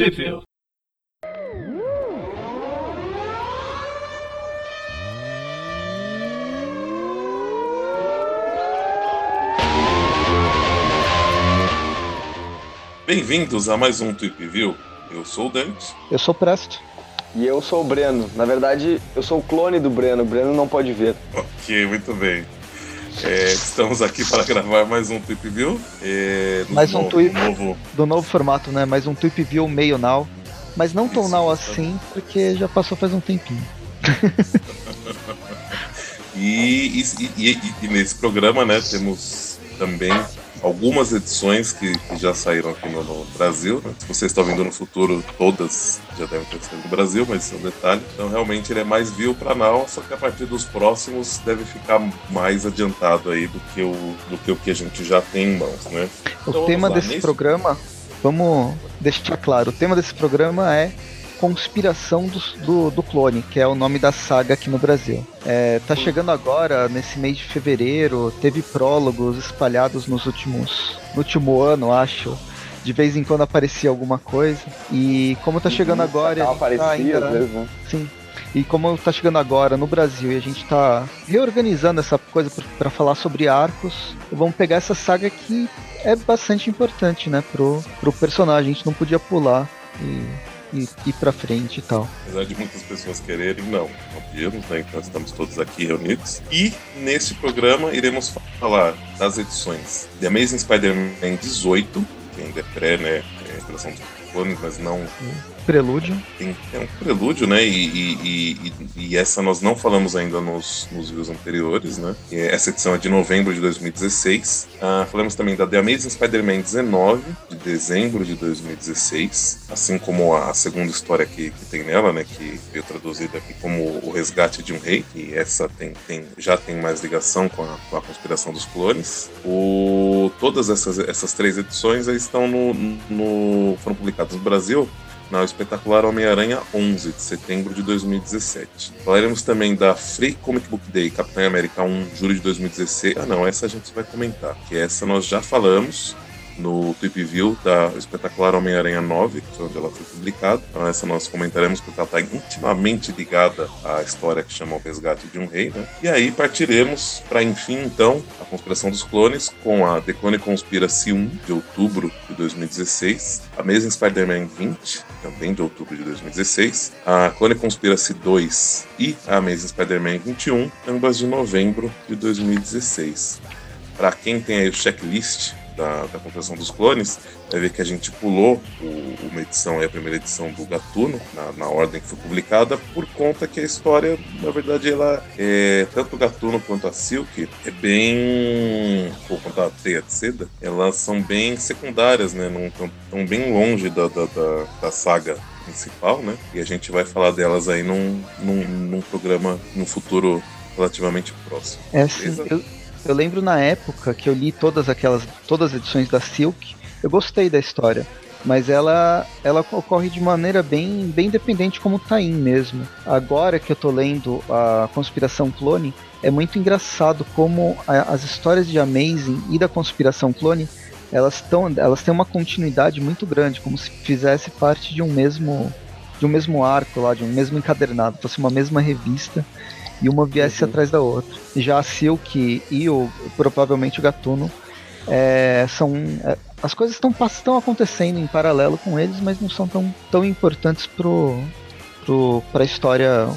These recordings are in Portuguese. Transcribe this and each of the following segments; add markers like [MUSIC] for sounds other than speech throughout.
Tweepville. Bem-vindos a mais um Tweep View. Eu sou o Dante. Eu sou o Presto. E eu sou o Breno. Na verdade, eu sou o clone do Breno. O Breno não pode ver. Ok, muito bem. É, estamos aqui para gravar mais um Tweep View. É, Mais um Tweep. novo- Do novo formato, né? Mais um Tweep View meio now. Mas não tão Isso, now assim, porque já passou faz um tempinho. [LAUGHS] E- e- e- e nesse programa, né, temos também algumas edições que, que já saíram aqui no, no Brasil. né? Se você está ouvindo no futuro, todas já devem ter saído no Brasil, mas isso é um detalhe. Então, realmente, ele é mais view para now, só que a partir dos próximos deve ficar mais adiantado aí do que o, do que, o que a gente já tem em mãos, né? O Então, tema lá, desse nesse- programa, vamos deixar claro, o tema desse programa é Conspiração do, do, do Clone, que é o nome da saga aqui no Brasil. É, tá chegando agora, nesse mês de fevereiro, teve prólogos espalhados nos últimos. no último ano, acho. De vez em quando aparecia alguma coisa. E como tá chegando agora. Tava a gente tá ainda- vezes, né? Sim. E como tá chegando agora no Brasil e a gente tá reorganizando essa coisa para falar sobre arcos, vamos pegar essa saga que é bastante importante, né, pro, pro personagem. A gente não podia pular e, e ir pra frente e tal. Apesar de muitas pessoas quererem, não. Não podíamos, né? Então estamos todos aqui reunidos. E nesse programa iremos falar das edições The Amazing Spider-Man 18, que ainda é pré, né? É a dos clones, mas não Prelúdio. tem, é um prelúdio, né? E, e- e- e- essa nós não falamos ainda nos, nos views anteriores, né? Essa edição é de novembro de 2016. Ah, falamos também da The Amazing Spider-Man 19, de dezembro de 2016, assim como a, segunda história que, que tem nela, né? Que veio traduzida aqui como O Resgate de um Rei, e essa tem, tem, já tem mais ligação com a, com a conspiração dos clones. O, todas essas, essas três edições estão no, no- foram publicadas no Brasil na Espetacular Homem-Aranha 11 de setembro de 2017. Falaremos também da Free Comic Book Day Capitão América 1, julho de 2016. Ah, não, essa a gente vai comentar, que essa nós já falamos no Tweep View da Espetacular Homem-Aranha 9, que foi onde ela foi publicada. Então essa nós comentaremos porque ela está intimamente ligada à história que chama O Resgate de um Rei, né? E aí partiremos para enfim, então, a Conspiração dos Clones com a The Clone Conspiracy 1 de outubro de 2016, a Amazing Spider-Man 20, também de outubro de 2016, a Clone Conspiracy 2 e a Amazing Spider-Man 21, ambas de novembro de 2016. Para quem tem aí o checklist da, da Conspiração dos Clones, vai ver que a gente pulou o- uma edição, a primeira edição do Gatuno, na, na ordem que foi publicada, por conta que a história, na verdade, ela é, tanto o Gatuno quanto a Silk, é bem, ou quanto a Teia de Seda, elas são bem secundárias, né, não estão tão bem longe da, da, da, da saga principal, né, e a gente vai falar delas aí num, num, num programa no futuro relativamente próximo. É eu, eu lembro na época que eu li todas aquelas. todas as edições da Silk, eu gostei da história. Mas ela, ela ocorre de maneira bem, bem independente como Taim mesmo. Agora que eu tô lendo a Conspiração Clone, é muito engraçado como a- as histórias de Amazing e da Conspiração Clone elas, tão, elas têm uma continuidade muito grande, como se fizesse parte de um mesmo de um mesmo arco lá, de um mesmo encadernado, fosse uma mesma revista e uma viesse Uhum. atrás da outra. Já a Silk e o provavelmente o Gatuno é, são é, as coisas estão estão acontecendo em paralelo com eles, mas não são tão, tão importantes pro, pro para a história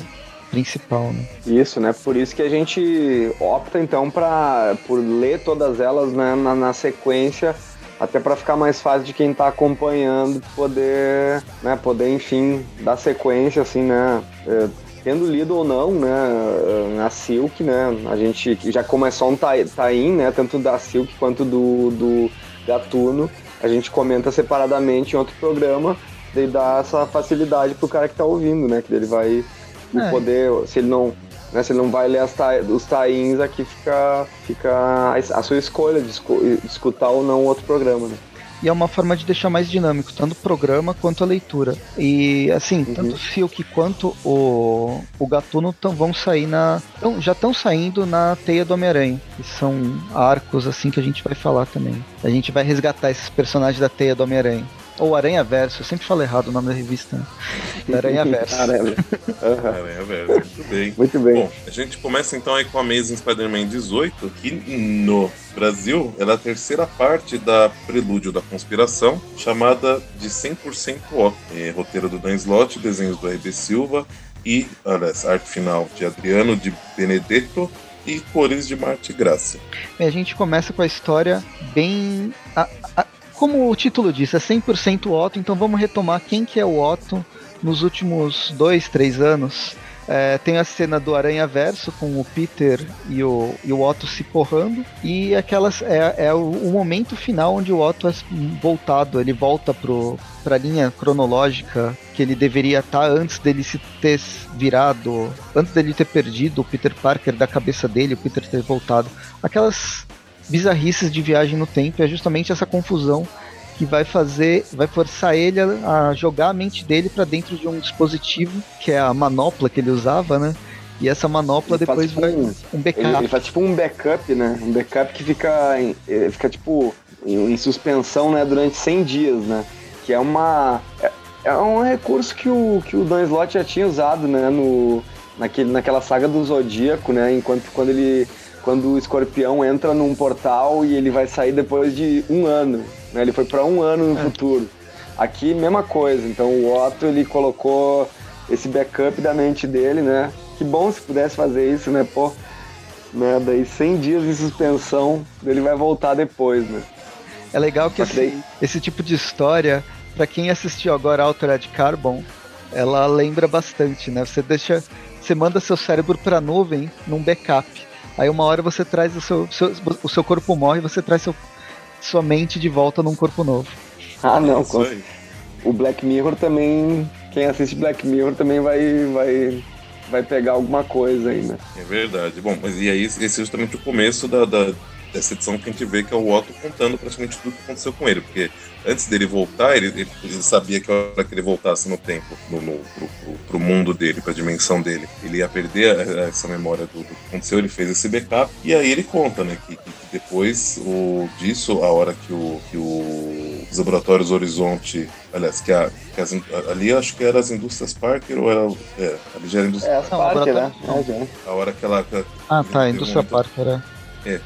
principal, né? Isso, né? Por isso que a gente opta então para por ler todas elas né, na, na sequência, até para ficar mais fácil de quem está acompanhando poder, né, poder enfim dar sequência assim, né? Tendo lido ou não, né, na Silk, né, a gente já só um tie-in, né, tanto da Silk quanto do, do Gatuno, a gente comenta separadamente em outro programa, daí dá essa facilidade pro cara que tá ouvindo, né, que ele vai É. poder, se ele não, né, se ele não vai ler as os tains aqui fica fica a, sua escolha de, esco- de escutar ou não outro programa, né? E é uma forma de deixar mais dinâmico, tanto o programa quanto a leitura. E assim, Uhum. tanto o Silk quanto o, o Gatuno tão, vão sair na. tão- já estão saindo na Teia do Homem-Aranha. Que são arcos assim que a gente vai falar também. A gente vai resgatar esses personagens da Teia do Homem-Aranha. Ou Aranha Verso, eu sempre falo errado o nome da revista. Né? Aranha Verso. Aranha. Verso, muito bem. Muito bem. Bom, a gente começa então aí com a Amazing Spider-Man 18, que no Brasil ela é a terceira parte da Prelúdio da Conspiração, chamada de 100% Otto. É, roteiro do Dan Slott, desenhos do R.B. Silva e, aliás, arte final de Adriano de Benedetto e cores de Marte Graça. E a gente começa com a história bem. A, a, como o título diz, é 100% Otto, então vamos retomar quem que é o Otto nos últimos dois, três anos. É, tem a cena do Aranha Verso com o Peter e o, e o Otto se porrando. E aquelas é, é o, o, momento final onde o Otto é voltado, ele volta pro, pra linha cronológica que ele deveria estar tá antes dele se ter virado, antes dele ter perdido o Peter Parker da cabeça dele, o Peter ter voltado. Aquelas bizarrices de viagem no tempo é justamente essa confusão que vai fazer, vai forçar ele a, a jogar a mente dele para dentro de um dispositivo que é a manopla que ele usava, né? E essa manopla ele depois tipo vai um, um backup. Ele, ele, faz tipo um backup, né? Um backup que fica, em, fica tipo em, em, suspensão, né? Durante 100 dias, né? Que é uma é, é, um recurso que o que o Dan Slott já tinha usado, né? No naquele, naquela saga do Zodíaco, né? Enquanto quando ele quando o Escorpião entra num portal e ele vai sair depois de um ano. Né? Ele foi para um ano no é. futuro. Aqui, mesma coisa. Então, o Otto ele colocou esse backup da mente dele, né? Que bom se pudesse fazer isso, né? Pô, né? Daí 100 dias de suspensão, ele vai voltar depois, né? É legal que esse, daí... esse tipo de história, para quem assistiu agora Altered Carbon, ela lembra bastante, né? Você deixa, você manda seu cérebro para nuvem num backup. Aí uma hora você traz o seu, seu o seu corpo morre, você traz seu, sua mente de volta num corpo novo. Ah, não. Com... O Black Mirror também, quem assiste Black Mirror também vai vai vai pegar alguma coisa aí, né? É verdade. Bom, mas e aí esse é justamente o começo da, da dessa edição que a gente vê que é o Otto contando praticamente tudo que aconteceu com ele, porque antes dele voltar, ele, ele, ele sabia que a hora que ele voltasse no tempo, no, no pro, pro, pro, mundo dele, pra dimensão dele, ele ia perder essa memória do, do, que aconteceu, ele fez esse backup, e aí ele conta, né, que, que depois o, disso, a hora que o, que o os laboratórios Horizonte, aliás, que, a, que as, ali acho que era as indústrias Parker ou era, é, ali já era a indústria é, Parker, né? É, a hora que ela... Que, ah, tá, a indústria Parker, é. É,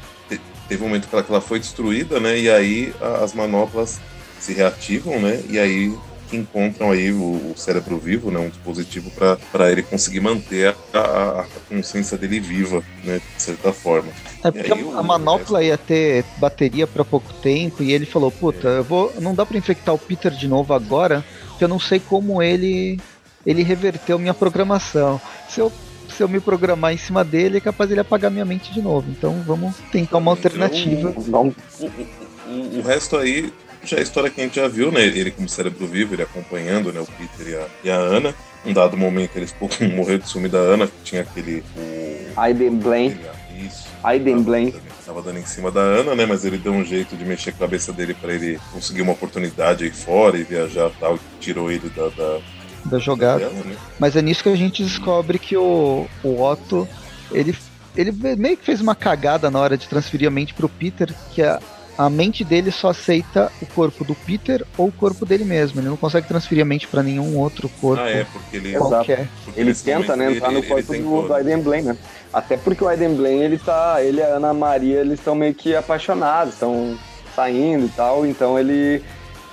teve um momento que ela, que ela foi destruída, né? E aí a, as manoplas se reativam, né? E aí encontram aí o, o cérebro vivo, né? Um dispositivo para ele conseguir manter a, a, a, consciência dele viva, né? De certa forma. É porque aí, a, manopla resto... ia ter bateria para pouco tempo e ele falou, puta, é. eu vou, não dá para infectar o Peter de novo agora, porque eu não sei como ele ele reverteu minha programação. Se eu se eu me programar em cima dele, é capaz ele apagar minha mente de novo. Então vamos tentar uma alternativa. Então, o, o, o, resto aí já é a história que a gente já viu, né? Ele como cérebro vivo, ele acompanhando né, o Peter e a, e a Ana. Um dado momento ele ficou com morreu de sumir da Ana, que tinha aquele. O... Aiden Blaine. Isso. Aiden Blaine. Tava dando em cima da Ana, né? Mas ele deu um jeito de mexer a cabeça dele para ele conseguir uma oportunidade aí fora e viajar tal, e tirou ele da, da da jogada. Né? Mas é nisso que a gente descobre que o, o Otto, ele, ele meio que fez uma cagada na hora de transferir a mente pro Peter, que a, a mente dele só aceita o corpo do Peter ou o corpo dele mesmo. Ele não consegue transferir a mente para nenhum outro corpo. Ah, é, porque ele qualquer. Porque ele tenta, né, entrar no corpo do, do Aiden Blaine, né? Até porque o Aiden Blaine, ele tá, ele e a Ana Maria, eles estão meio que apaixonados, estão saindo e tal, então ele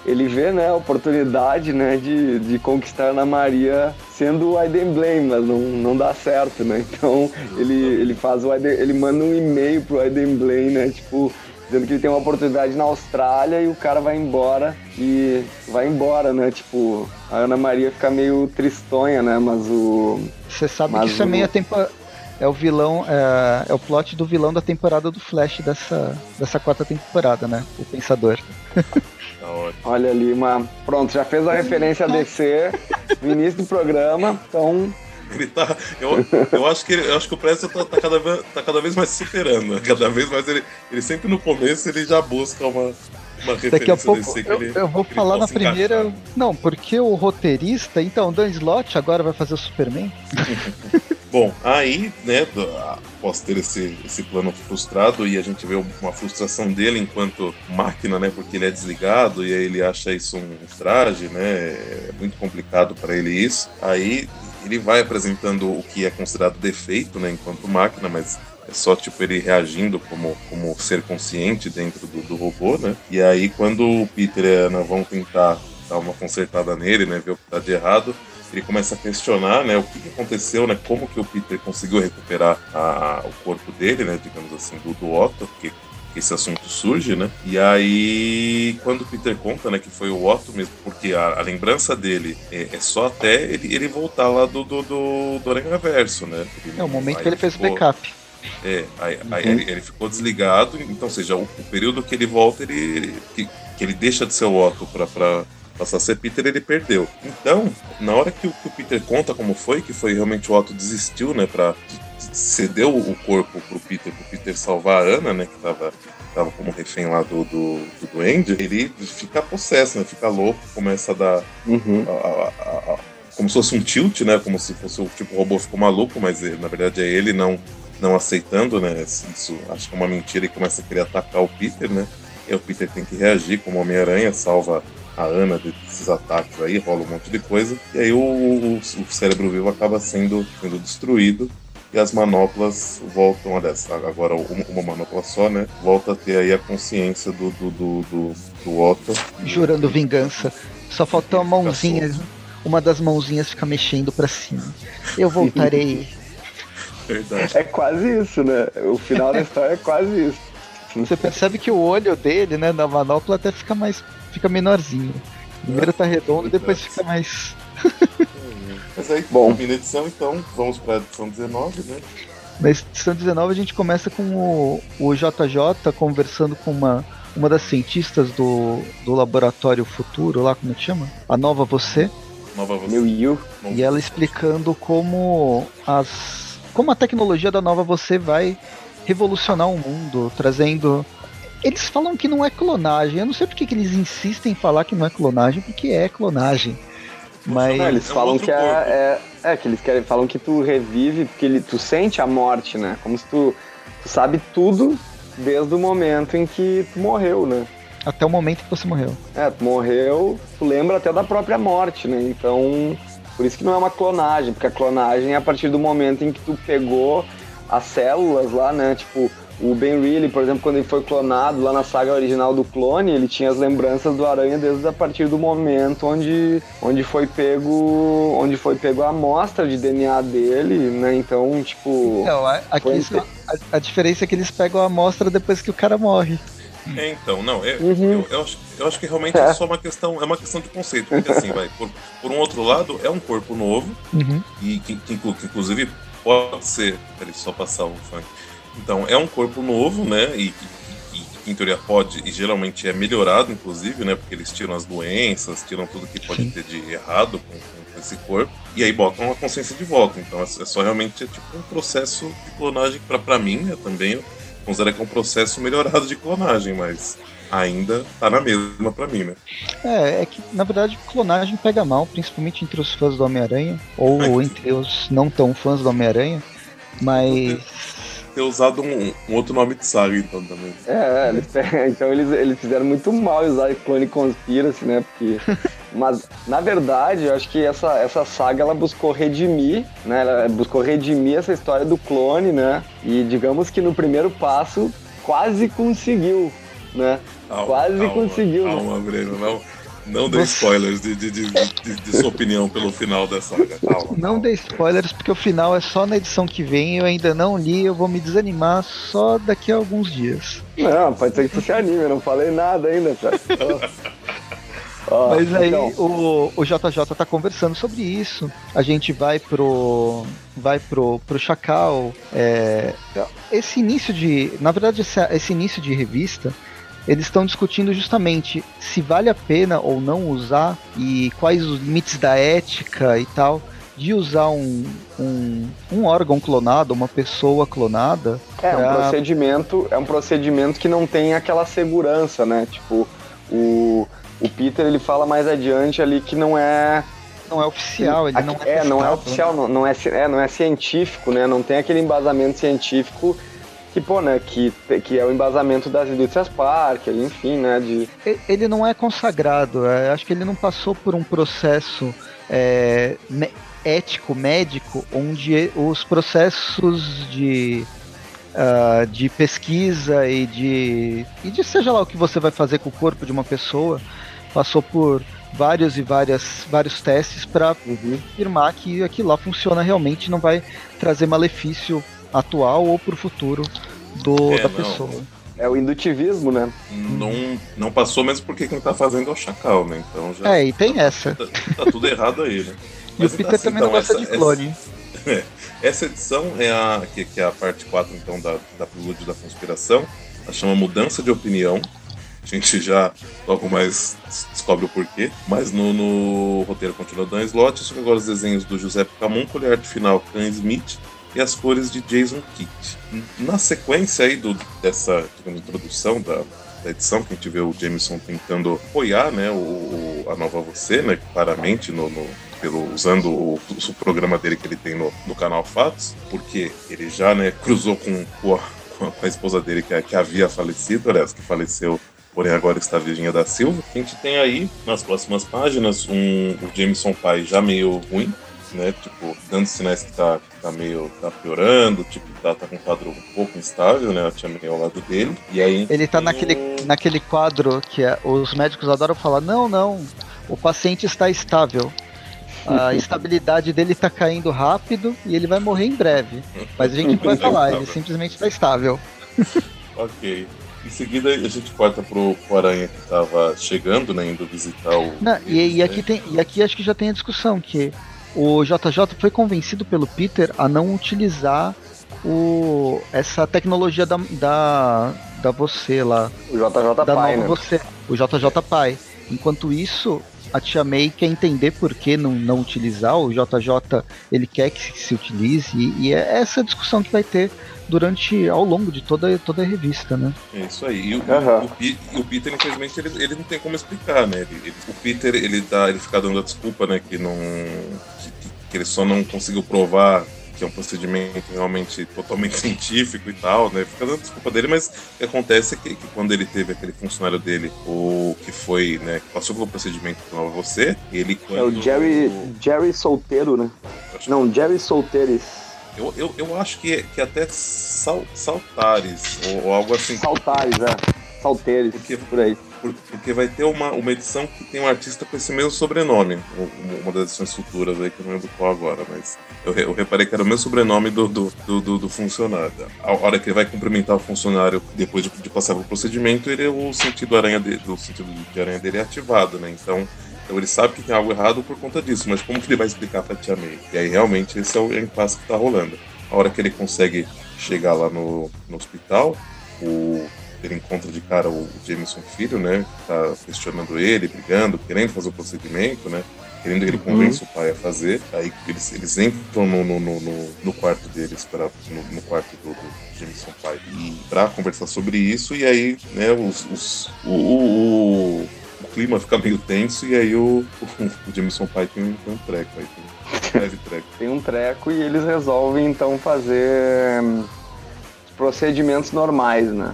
ele vê né, a oportunidade né, de, de conquistar a Ana Maria sendo o Aiden Blaine, mas não, não dá certo, né? Então ele, ele faz o Aiden, ele manda um e-mail pro Aiden Blaine, né? Tipo, dizendo que ele tem uma oportunidade na Austrália e o cara vai embora e vai embora, né? Tipo, a Ana Maria fica meio tristonha, né? Mas o. Você sabe que isso é meio tempo. É o vilão, é, é, o plot do vilão da temporada do Flash dessa, dessa quarta temporada, né? O Pensador. [LAUGHS] Olha ali, uma. Pronto, já fez a referência a DC no início do programa, então. Ele tá. Eu, eu acho que ele, eu acho que o Presto tá, tá, cada, vez, tá cada vez mais superando. Né? Cada vez mais ele, ele sempre no começo ele já busca uma, uma Daqui a pouco eu, ele, eu, vou falar na primeira. Encaixar. Não, porque o roteirista, então, Dan Slott agora vai fazer o Superman. [LAUGHS] Bom, aí, né, após ter esse, esse plano frustrado e a gente vê uma frustração dele enquanto máquina, né, porque ele é desligado e aí ele acha isso um traje, né, é muito complicado para ele isso. Aí ele vai apresentando o que é considerado defeito, né, enquanto máquina, mas só tipo ele reagindo como, como ser consciente dentro do, do robô, né? E aí quando o Peter e a Ana vão tentar dar uma consertada nele, né, ver o que tá de errado, ele começa a questionar, né, o que, que aconteceu, né, como que o Peter conseguiu recuperar a, o corpo dele, né, digamos assim, do, do Otto, que esse assunto surge, né? E aí, quando o Peter conta, né, que foi o Otto mesmo, porque a, a lembrança dele é, é, só até ele, ele voltar lá do, do, do, do Aranha Verso, né? Ele, é o momento que ele fez o backup. É, aí, uhum. aí ele, ele, ficou desligado, então, ou seja, o, o período que ele volta, ele, ele que, que, ele deixa de ser o Otto para passar a ser Peter, ele perdeu. Então, na hora que o, que o, Peter conta como foi, que foi realmente o Otto desistiu, né, pra, cedeu o corpo pro Peter, pro Peter salvar a Ana, né, que tava, tava como refém lá do, do, do Duende, ele fica possesso, né, fica louco, começa a dar... Uhum. A, a, a, como se fosse um tilt, né, como se fosse o tipo, o robô ficou maluco, mas ele, na verdade é ele não não aceitando, né? Isso acho que é uma mentira e começa a querer atacar o Peter, né? E o Peter tem que reagir como Homem-Aranha, salva a Ana desses ataques aí, rola um monte de coisa. E aí o, o, o cérebro vivo acaba sendo, sendo destruído e as manoplas voltam, olha, agora uma manopla só, né? Volta a ter aí a consciência do, do, do, do, do Otto. Jurando vingança. Só faltou uma mãozinha, uma das mãozinhas fica mexendo para cima. Eu [LAUGHS] voltarei. Verdade. É quase isso, né? O final da história é quase isso. Você percebe que o olho dele, né, na manopla até fica mais. fica menorzinho. Primeiro tá redondo, depois fica mais. [LAUGHS] Mas aí, Bom. na edição, então, vamos pra edição 19, né? Na edição 19 a gente começa com o, o JJ conversando com uma, uma das cientistas do, do laboratório futuro lá, como é que chama? A Nova Você. Nova Você. New You. E ela explicando como as como a tecnologia da nova você vai revolucionar o mundo, trazendo. Eles falam que não é clonagem. Eu não sei porque que eles insistem em falar que não é clonagem, porque é clonagem. Mas não, eles é falam que é, é, é, que eles querem falam que tu revive porque ele, tu sente a morte, né? Como se tu, tu sabe tudo desde o momento em que tu morreu, né? Até o momento que você morreu. É, tu morreu, tu lembra até da própria morte, né? Então por isso que não é uma clonagem, porque a clonagem é a partir do momento em que tu pegou as células lá, né? Tipo, o Ben Reilly, por exemplo, quando ele foi clonado lá na saga original do clone, ele tinha as lembranças do Aranha desde a partir do momento onde, onde foi pego onde foi pego a amostra de DNA dele, né? Então, tipo. Não, aqui foi... a, a diferença é que eles pegam a amostra depois que o cara morre. É, então, não, é, uhum. eu, eu, acho, eu acho que realmente é. é. só uma questão, é uma questão de conceito, porque assim, vai, por, por um outro lado, é um corpo novo, uhum. e que, que, que, inclusive pode ser, peraí, só passar o funk. Então, é um corpo novo, né, e que em teoria pode, e geralmente é melhorado, inclusive, né, porque eles tiram as doenças, tiram tudo que pode Sim. ter de errado com, com, esse corpo, e aí botam a consciência de volta. Então, é, só realmente é tipo um processo de clonagem para mim, né, também considera que é um processo melhorado de clonagem, mas ainda tá na mesma para mim, né? É, é que na verdade clonagem pega mal, principalmente entre os fãs do Homem-Aranha, ou é. entre os não tão fãs do Homem-Aranha, mas ter usado um, um, outro nome de saga, então, também. É, eles, [LAUGHS] então eles, eles fizeram muito mal usar Clone Conspiracy, né? Porque. [LAUGHS] Mas, na verdade, eu acho que essa, essa saga ela buscou redimir, né? Ela buscou redimir essa história do clone, né? E digamos que no primeiro passo quase conseguiu, né? Calma, quase calma, conseguiu. Né? Calma, né? Breno, não não dê spoilers de, de, de, de, sua opinião pelo final da saga. Calma, não dê spoilers, porque o final é só na edição que vem. Eu ainda não li, eu vou me desanimar só daqui a alguns dias. Não, pode ser que tu se anime, eu não falei nada ainda, cara. [LAUGHS] Oh, Mas aí então. o, o JJ tá conversando sobre isso. A gente vai pro. Vai pro, pro Chacal. É, esse início de. Na verdade, esse, esse início de revista eles estão discutindo justamente se vale a pena ou não usar e quais os limites da ética e tal de usar um, um, um órgão clonado, uma pessoa clonada. É pra... um procedimento, é um procedimento que não tem aquela segurança, né? Tipo, o, o Peter ele fala mais adiante ali que não é não é oficial, ele Aqui- não é é, não é oficial, não, não é, é, não é científico, né? Não tem aquele embasamento científico que, pô, né, que, que é o embasamento das indústrias Parker, enfim, né, de... Ele não é consagrado, é, acho que ele não passou por um processo é, ético, médico, onde os processos de, ah, de pesquisa e de, e de seja lá o que você vai fazer com o corpo de uma pessoa, passou por vários e várias, vários testes para afirmar que aquilo lá funciona realmente e não vai trazer malefício atual ou para o futuro do, É, da não. pessoa. É o indutivismo, né? Não, não passou mesmo porque quem tá fazendo é o Chacal, né? Então já É, e tem essa. tá, tá tudo errado aí, né? [LAUGHS] E Mas o Peter assim, também então, não gosta essa- de clone. [LAUGHS] Essa edição é a que, que é a parte 4 então da, da Prelude da Conspiração. Ela chama Mudança de Opinião. A gente já logo mais descobre o porquê. Mas no, no roteiro continua Dan Slott, só que agora os desenhos do Giuseppe Camunco, a arte final Can Smith e as cores de Jason Kidd. Na sequência aí do, dessa digamos, introdução da, da edição, que a gente vê o Jameson tentando apoiar né, o, a nova você, né, claramente no, no- pelo, usando o, o programa dele que ele tem no, no canal Fatos, porque ele já né, cruzou com, com, a, com a esposa dele que, que havia falecido, aliás, que faleceu, porém agora está Virginia da Silva. A gente tem aí, nas próximas páginas, um, o Jameson pai já meio ruim, né? Tipo, dando sinais que tá, tá meio tá piorando, tipo, tá, tá com um quadro um pouco instável, né? A tia May ao lado dele. E aí. Ele tá naquele, o- naquele quadro que é- os médicos adoram falar: não, não, o paciente está estável. A [LAUGHS] estabilidade dele tá caindo rápido e ele vai morrer em breve. Mas a gente não vai falar, ele simplesmente está estável. Ok. Em seguida a gente corta pro, pro Aranha que tava chegando, né? Indo visitar o. Não, e, eles, e né? aqui tem, e aqui acho que já tem a discussão que o JJ foi convencido pelo Peter a não utilizar o, essa tecnologia da, da, da você lá, O JJ da Pai, nova né? você, o JJ Pai. Enquanto isso, a Tia May quer entender por que não, não utilizar, o JJ ele quer que se utilize, e, e é essa discussão que vai ter durante, ao longo de toda, toda a revista, né? É isso aí. E o, Aham. o e o Peter, infelizmente, ele, ele não tem como explicar, né? Ele- ele- o Peter, ele, dá, ele fica dando a desculpa, né? Que não. Que, que- ele só não conseguiu provar que é um procedimento realmente totalmente [LAUGHS] científico e tal, né? Fica dando desculpa dele, mas o que acontece é que, que quando ele teve aquele funcionário dele, o que foi, né? Que passou pelo procedimento que você, ele É o quando- Jerry, Jerry Solteiro, né? acho- Não, Jerry Solteiros. Eu, eu, eu acho que, que até sal, Saltares, ou, ou algo assim. Saltares, é. Salteiros, Porque- por aí. Por- Porque vai ter uma, uma edição que tem um artista com esse mesmo sobrenome. Um- Uma das edições futuras aí, que eu não lembro qual agora, mas eu, eu reparei que era o mesmo sobrenome do, do, do, do- do funcionário. A hora que ele vai cumprimentar o funcionário depois de, de passar pelo procedimento, ele, o sentido aranha de, do sentido de aranha dele é ativado, né? Então, então ele sabe que tem algo errado por conta disso, mas como que ele vai explicar pra Tia May? E aí realmente esse é o impasse que tá rolando. A hora que ele consegue chegar lá no, no hospital, o ele encontra de cara o Jameson Filho, né? Que tá questionando ele, brigando, querendo fazer o procedimento, né? Querendo que ele convence o pai a fazer. Aí eles, eles entram no, no, no, no- no quarto deles, pra, no, no quarto do, do Jameson pai, e pra conversar sobre isso. E aí, né, os, os- o, o, o- o clima fica meio tenso. E aí o, o, o Jameson pai tem, um- tem um treco aí, tem um leve treco. Tem um treco e eles resolvem então fazer hum, procedimentos normais, né?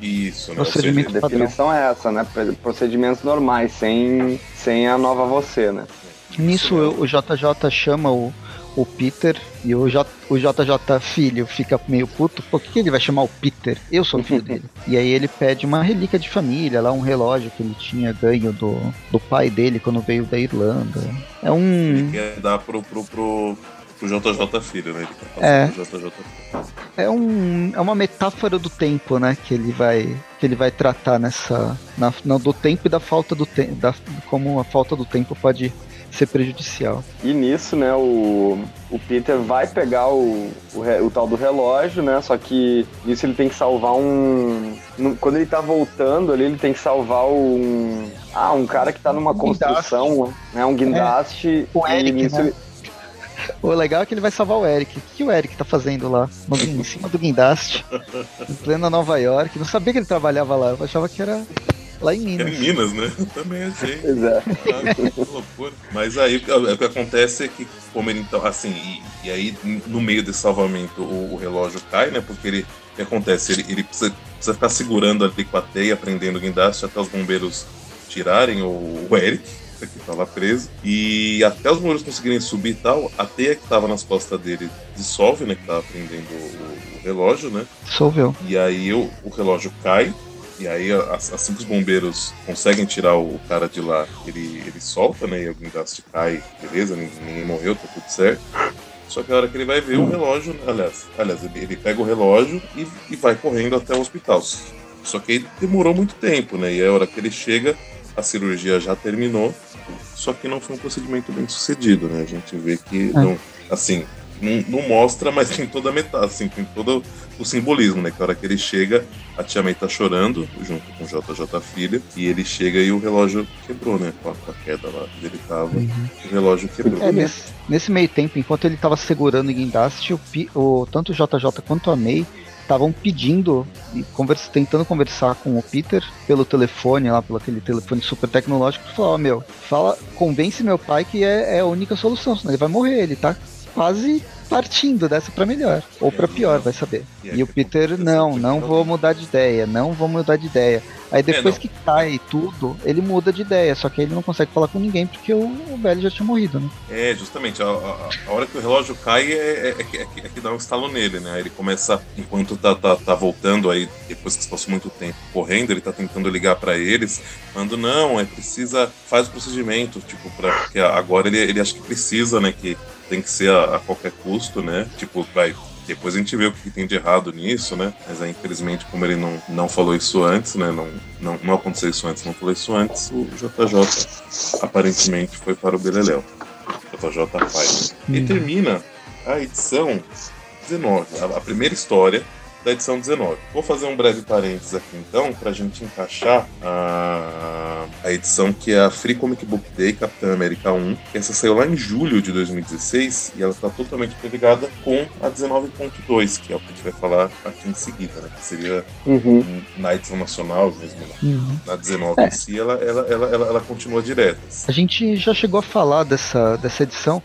Isso, né? Ou seja, Procedimento A padrão. definição é essa, né? Procedimentos normais, sem, sem a nova você, né? Nisso o JJ chama o, o Peter e o, J, o JJ filho fica meio puto. Por que, ele vai chamar o Peter? Eu sou o filho [LAUGHS] dele. E aí ele pede uma relíquia de família, lá um relógio que ele tinha ganho do, do pai dele quando veio da Irlanda. É um. quer dar pro, pro, pro, pro JJ Filho, né? Ele quer passar É. pro JJ Filho. É um. É uma metáfora do tempo, né? Que ele vai. Que ele vai tratar nessa. Na, não, do tempo e da falta do tempo. Da, como a falta do tempo pode ser prejudicial. E nisso, né, o, o Peter vai pegar o, o, o tal do relógio, né? Só que nisso ele tem que salvar um. no- Quando ele tá voltando ali, ele tem que salvar um. Ah, um cara que tá numa Um construção, né? Um guindaste. O e Eric, nisso né? ele- O legal é que ele vai salvar o Eric. O que o Eric tá fazendo lá? No, em cima do guindaste, em plena Nova York. Não sabia que ele trabalhava lá. Eu achava que era lá em Minas. [LAUGHS] em Minas, né? Também achei. [LAUGHS] É. Ah, que loucura. Mas aí o que acontece é que, como ele então, assim, e, e aí no meio desse salvamento o, o, relógio cai, né? Porque ele, o que acontece? Ele, ele precisa, precisa ficar segurando ali com a teia, prendendo o guindaste até os bombeiros tirarem o, o Eric, que estava preso. E até os bombeiros conseguirem subir e tal, a teia que estava nas costas dele dissolve, né? Que estava prendendo o, o, relógio, né? Dissolveu. E aí o, o relógio cai e aí, assim que os bombeiros conseguem tirar o cara de lá, ele, ele solta, né? E o guindaste cai, beleza, ninguém, ninguém morreu, tá tudo certo. Só que a hora que ele vai ver o relógio, né, aliás, aliás ele, ele pega o relógio e, e vai correndo até o hospital. Só que ele demorou muito tempo, né? E a hora que ele chega, a cirurgia já terminou, só que não foi um procedimento bem sucedido, né? A gente vê que, é. não, assim, não, não, mostra, mas tem toda a metade, assim, tem todo o simbolismo, né? Que a hora que ele chega, a Tia May tá chorando, junto com o JJ Filha, e ele chega e o relógio quebrou, né? Com a, com a queda lá onde ele tava, uhum. o relógio quebrou. É, nesse, nesse, meio tempo, enquanto ele tava segurando o guindaste, o, o, tanto o JJ quanto a May estavam pedindo e conversa, tentando conversar com o Peter pelo telefone, lá pelo aquele telefone super tecnológico, falar, oh, meu, fala, convence meu pai que é, é a única solução, senão ele vai morrer, ele tá quase partindo dessa para melhor ou para pior, vai saber. E o Peter não, não vou mudar de ideia, não vou mudar de ideia. Aí é, depois é, que cai tudo, ele muda de ideia, só que ele não consegue falar com ninguém porque o, o velho já tinha morrido, né? É, justamente, a, a, a hora que o relógio cai é, é, é, é, que dá um estalo nele, né? Ele começa, enquanto tá, tá, tá voltando aí, depois que se passou muito tempo correndo, ele tá tentando ligar para eles, falando, não, é precisa, faz o procedimento, tipo, pra, porque agora ele, ele acha que precisa, né? Que tem que ser a, a qualquer custo, né? Tipo, vai depois a gente vê o que tem de errado nisso, né? Mas aí, infelizmente, como ele não, não falou isso antes, né? Não, não, não aconteceu isso antes, não falou isso antes, o JJ aparentemente foi para o Beleléu. JJ faz. E hum. termina a edição 19, a, a primeira história da edição 19. Vou fazer um breve parênteses aqui então, para a gente encaixar a, a edição que é a Free Comic Book Day Capitã América 1, que essa saiu lá em julho de 2016 e ela está totalmente interligada com a 19.2, que é o que a gente vai falar aqui em seguida, né? Que seria uhum. na edição nacional mesmo. Né? Uhum. Na 19 é. em si, ela, ela, ela, ela, ela continua direta. A gente já chegou a falar dessa, dessa edição.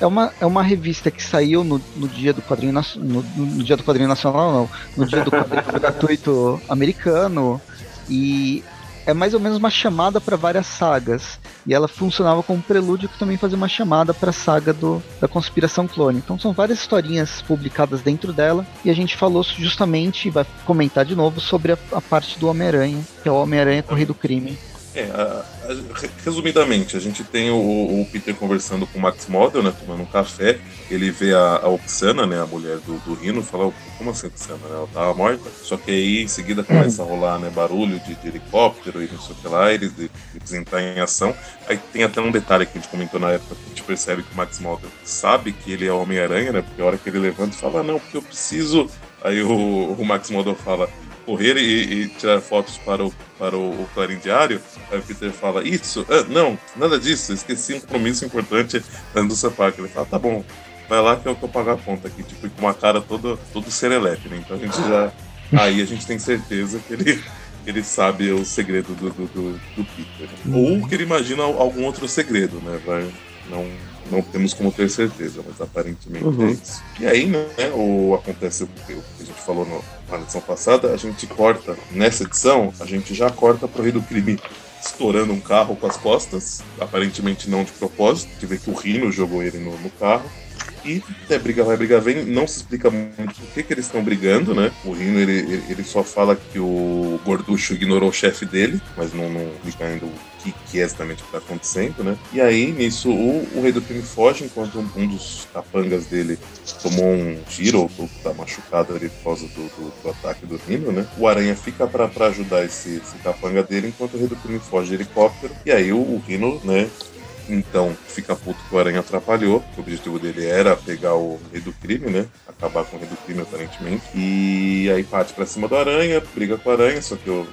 É uma, é uma revista que saiu no, no dia do quadrinho no, no dia do quadrinho nacional, não, no dia do quadrinho [LAUGHS] gratuito americano e é mais ou menos uma chamada para várias sagas. E ela funcionava como prelúdio que também fazia uma chamada para a saga do, da Conspiração Clone. Então são várias historinhas publicadas dentro dela. E a gente falou justamente, vai comentar de novo, sobre a, a parte do Homem-Aranha, que é o Homem-Aranha Corrido Crime. É, a, a, resumidamente, a gente tem o, o, Peter conversando com o Max Model, né, tomando um café. Ele vê a, a Oxana, né, a mulher do, do Rino, fala: Como assim, Oxana? Né, ela tava morta. Só que aí em seguida começa a rolar né, barulho de, de helicóptero e não sei o que lá, eles, eles em ação. Aí tem até um detalhe que a gente comentou na época que a gente percebe que o Max Model sabe que ele é Homem-Aranha, né, porque a hora que ele levanta e fala: Não, porque eu preciso. Aí o, o Max Model fala: correr e, e, tirar fotos para o, para o, o Clarim Diário, aí o Peter fala, isso? Ah, não, nada disso, esqueci um compromisso importante da indústria Parker. Ele fala, tá bom, vai lá que eu, eu pago a conta aqui, tipo, com uma cara todo, todo serelepe, né? Então a gente já. [LAUGHS] Aí a gente tem certeza que ele, ele sabe o segredo do, do, do, do Peter. Ou que ele imagina algum outro segredo, né? Vai, não, não temos como ter certeza, mas aparentemente uhum. é isso. E aí, né, o, acontece o que a gente falou no, na edição passada, a gente corta, nessa edição, a gente já corta pro rei do crime estourando um carro com as costas, aparentemente não de propósito, que vê que o Rino jogou ele no, no carro. E é, briga vai, briga vem, não se explica muito por que, que eles estão brigando, né? O Rino ele, ele, só fala que o Gorducho ignorou o chefe dele, mas não, não explica ainda o que, que é exatamente o que está acontecendo, né? E aí, nisso, o, o rei do crime foge, enquanto um, um dos capangas dele tomou um tiro ou tá machucado ali por causa do, do, do ataque do Rino, né? O Aranha fica para ajudar esse, esse capanga dele, enquanto o rei do crime foge de helicóptero. E aí o, o Rino, né, então fica puto que o Aranha atrapalhou. O objetivo dele era pegar o rei do crime, né? Acabar com o rei do crime, aparentemente. E aí parte pra cima do Aranha, briga com o Aranha, só que o,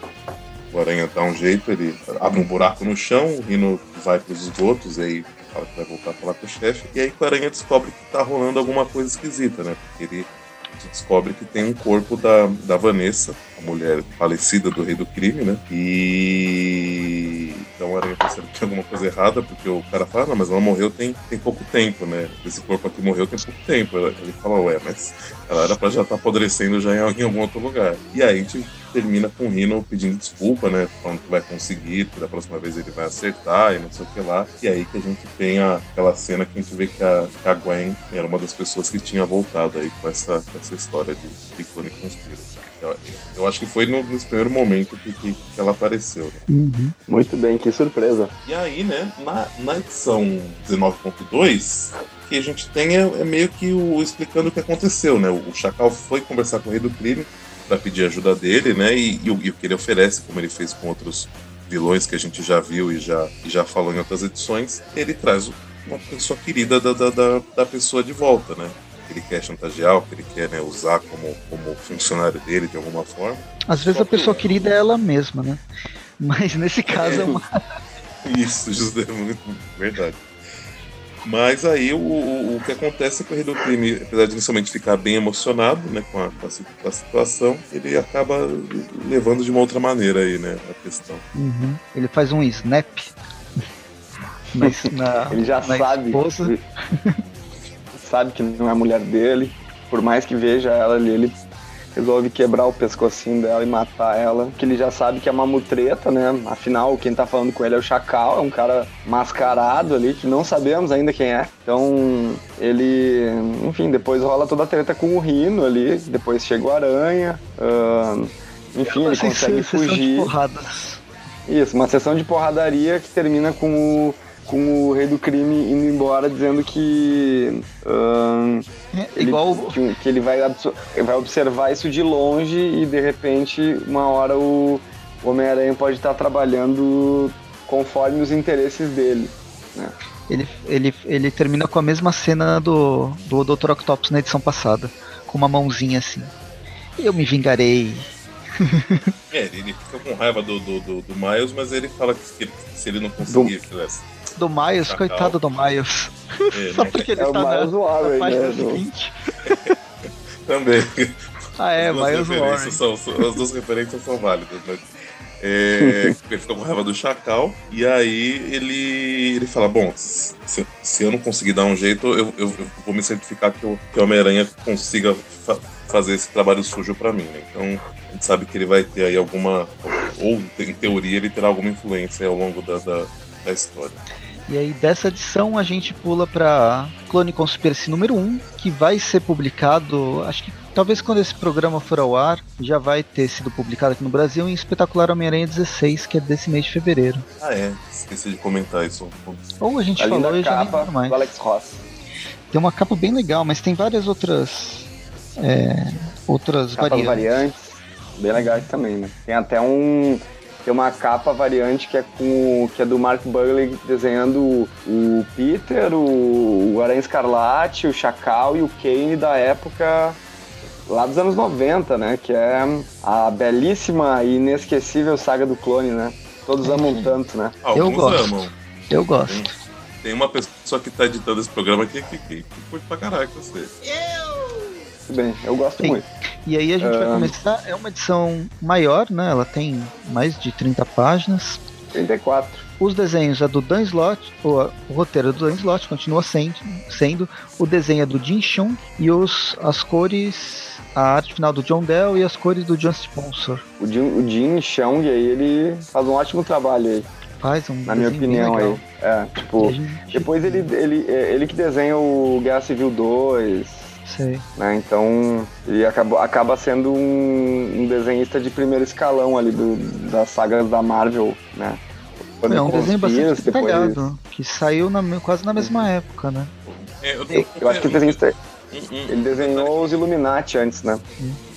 o Aranha dá um jeito, ele abre um buraco no chão, o Rino vai pros esgotos, e aí fala que vai voltar a falar com o chefe. E aí o Aranha descobre que tá rolando alguma coisa esquisita, né? Porque ele descobre que tem um corpo da, da Vanessa, mulher falecida do rei do crime, né? E até o Aranha percebe que tem alguma coisa errada, porque o cara fala, não, mas ela morreu tem, tem pouco tempo, né? Esse corpo aqui morreu tem pouco tempo. Ele fala, ué, mas ela era pra já estar tá apodrecendo já em, em algum outro lugar. E aí a gente termina com o Rino pedindo desculpa, né? Falando que vai conseguir, que da próxima vez ele vai acertar e não sei o que lá. E aí que a gente tem a, aquela cena que a gente vê que a, que a Gwen era uma das pessoas que tinha voltado aí com essa, essa história de, de Clone. Eu, eu, acho que foi no, nesse primeiro momento que, que, que ela apareceu. Né? Uhum. Muito bem, que surpresa. E aí, né, na, na edição 19.2, que a gente tem é, é, meio que o explicando o que aconteceu, né? O, o Chacal foi conversar com o rei do crime para pedir ajuda dele, né? E, e, o, e, o, que ele oferece, como ele fez com outros vilões que a gente já viu e já, e já falou em outras edições, ele traz uma pessoa querida da, da, da, da pessoa de volta, né? Que ele quer chantagear, que ele quer né, usar como, como funcionário dele de alguma forma. Às vezes a pessoa querida é ela mesma, né? [LAUGHS] Mas nesse caso é uma. [LAUGHS] Isso, José, muito verdade. Mas aí o, o, o, que acontece é que o rei do crime, apesar de inicialmente ficar bem emocionado né, com, a, com, a, situação, ele acaba levando de uma outra maneira aí, né, a questão. Uhum. Ele faz um snap. [LAUGHS] Mas na, ele já sabe. Esposa. Sabe que não é a mulher dele. Por mais que veja ela ali, ele resolve quebrar o pescocinho dela e matar ela, que ele já sabe que é uma mutreta, né? Afinal, quem tá falando com ele é o Chacal, é um cara mascarado ali, que não sabemos ainda quem é. Então, ele, enfim, depois rola toda a treta com o Rino ali, depois chega o Aranha, uh, enfim, ele consegue fugir. Isso, uma sessão de porradaria que termina com o com o rei do crime indo embora dizendo que é, ele, igual que, que, ele vai, vai observar isso de longe e de repente uma hora o Homem-Aranha pode estar trabalhando conforme os interesses dele. Né? Ele, ele, ele termina com a mesma cena do, do Dr. Octopus na edição passada, com uma mãozinha assim. Eu me vingarei. é, ele fica com raiva do, do, do, do Miles, mas ele fala que, que se ele não conseguir, do do Miles, Chacal. coitado do Miles. É, [LAUGHS] Só porque ele é tá na, Warren, na página né, seguinte. [LAUGHS] Também. Ah, é, as Miles Warren. São, as duas referências são válidas, mas... É, [LAUGHS] ele fica com raiva do Chacal, e aí ele, ele fala: Bom, se, se eu não conseguir dar um jeito, eu, eu, eu vou me certificar que o, que o Homem-Aranha consiga fa fazer esse trabalho sujo para mim. Né? Então a gente sabe que ele vai ter aí alguma, ou em teoria, ele terá alguma influência ao longo da, da, da história. E aí dessa edição a gente pula para Clone Conspiracy número 1, que vai ser publicado, acho que talvez quando esse programa for ao ar, já vai ter sido publicado aqui no Brasil em Espetacular Homem-Aranha 16, que é desse mês de fevereiro. Ah é, esqueci de comentar isso. Ou a gente a falou e já nem mais. Alex Ross. Tem uma capa bem legal, mas tem várias outras é, outras variantes. variantes. Bem legais também, né? Tem até um tem uma capa variante que é com que é do Mark Bugley desenhando o Peter, o, o Aranha Escarlate, o Chacal e o Kane da época lá dos anos 90, né? Que é a belíssima e inesquecível saga do clone, né? Todos amam tanto, né? Alguns Eu gosto. amam. Eu gosto. Tem, tem, uma pessoa que tá editando esse programa aqui que, que, que curte pra caralho você. Eu! Muito bem, eu gosto Sim. muito. E aí a gente vai começar, é uma edição maior, né? Ela tem mais de 30 páginas. 34. Os desenhos é do Dan Slott, o, o roteiro é do Dan Slott continua sendo, sendo o desenho é do Jim Chung e os, as cores, a arte final do John Dell e as cores do John Sponsor. O Jim, o Jim Chung aí, ele faz um ótimo trabalho aí. Faz um Na minha opinião aí. É, tipo, gente... depois ele, ele, ele que desenha o Guerra Civil 2, Sei. Né? Então, ele acaba, acaba sendo um, um, desenhista de primeiro escalão ali do, das sagas da Marvel, né? Quando é um desenho bastante detalhado, depois... que saiu na, quase na mesma época, né? É, eu, eu, eu, acho que o desenhista, ele desenhou os Illuminati antes, né? Olha.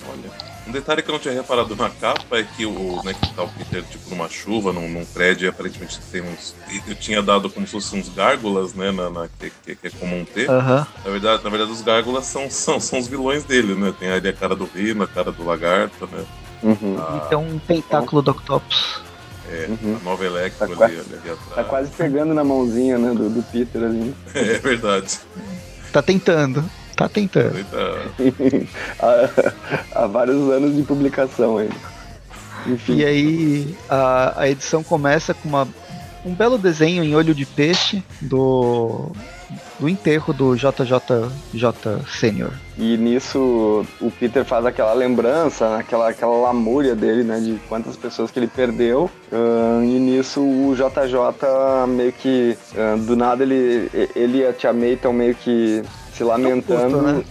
Um detalhe que eu não tinha reparado na capa é que o né, que tá o Peter tipo numa chuva, num, num prédio, e aparentemente tem uns. Eu tinha dado como se fossem uns gárgulas, né? Na, na que, que, que, é comum ter. Uhum. Na, verdade, na verdade, os gárgulas são, [LAUGHS] são, são os vilões dele, né? Tem ali a cara do Rino, a cara do lagarto, né? Uhum. A... E tem um tentáculo do Octopus. É, uhum. a nova Electro tá ali, quase, ali, atrás. Tá quase pegando na mãozinha, né, do, do Peter ali. [LAUGHS] É verdade. Tá tentando. Tá tentando. [LAUGHS] há, há, vários anos de publicação ainda. Enfim. E aí a, a edição começa com uma, um belo desenho em olho de peixe do do enterro do JJJ Sênior. E nisso o Peter faz aquela lembrança, aquela, aquela lamúria dele, né, de quantas pessoas que ele perdeu. Uh, e nisso o JJ meio que uh, do nada ele, ele e a Tia May estão meio que se lamentando. Puto, né?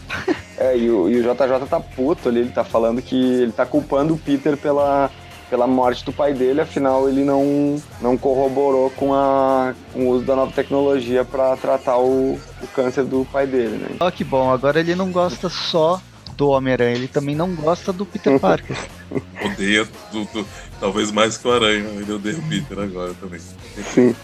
é, e o, e o JJ tá puto ali, ele tá falando que ele tá culpando o Peter pela pela morte do pai dele, afinal ele não, não corroborou com, a, com o uso da nova tecnologia para tratar o, o câncer do pai dele, né? Oh, que bom, agora ele não gosta só do Homem-Aranha, ele também não gosta do Peter Parker. [LAUGHS] odeia do, do, talvez mais que o Aranha, ele odeia o Peter agora também. Sim.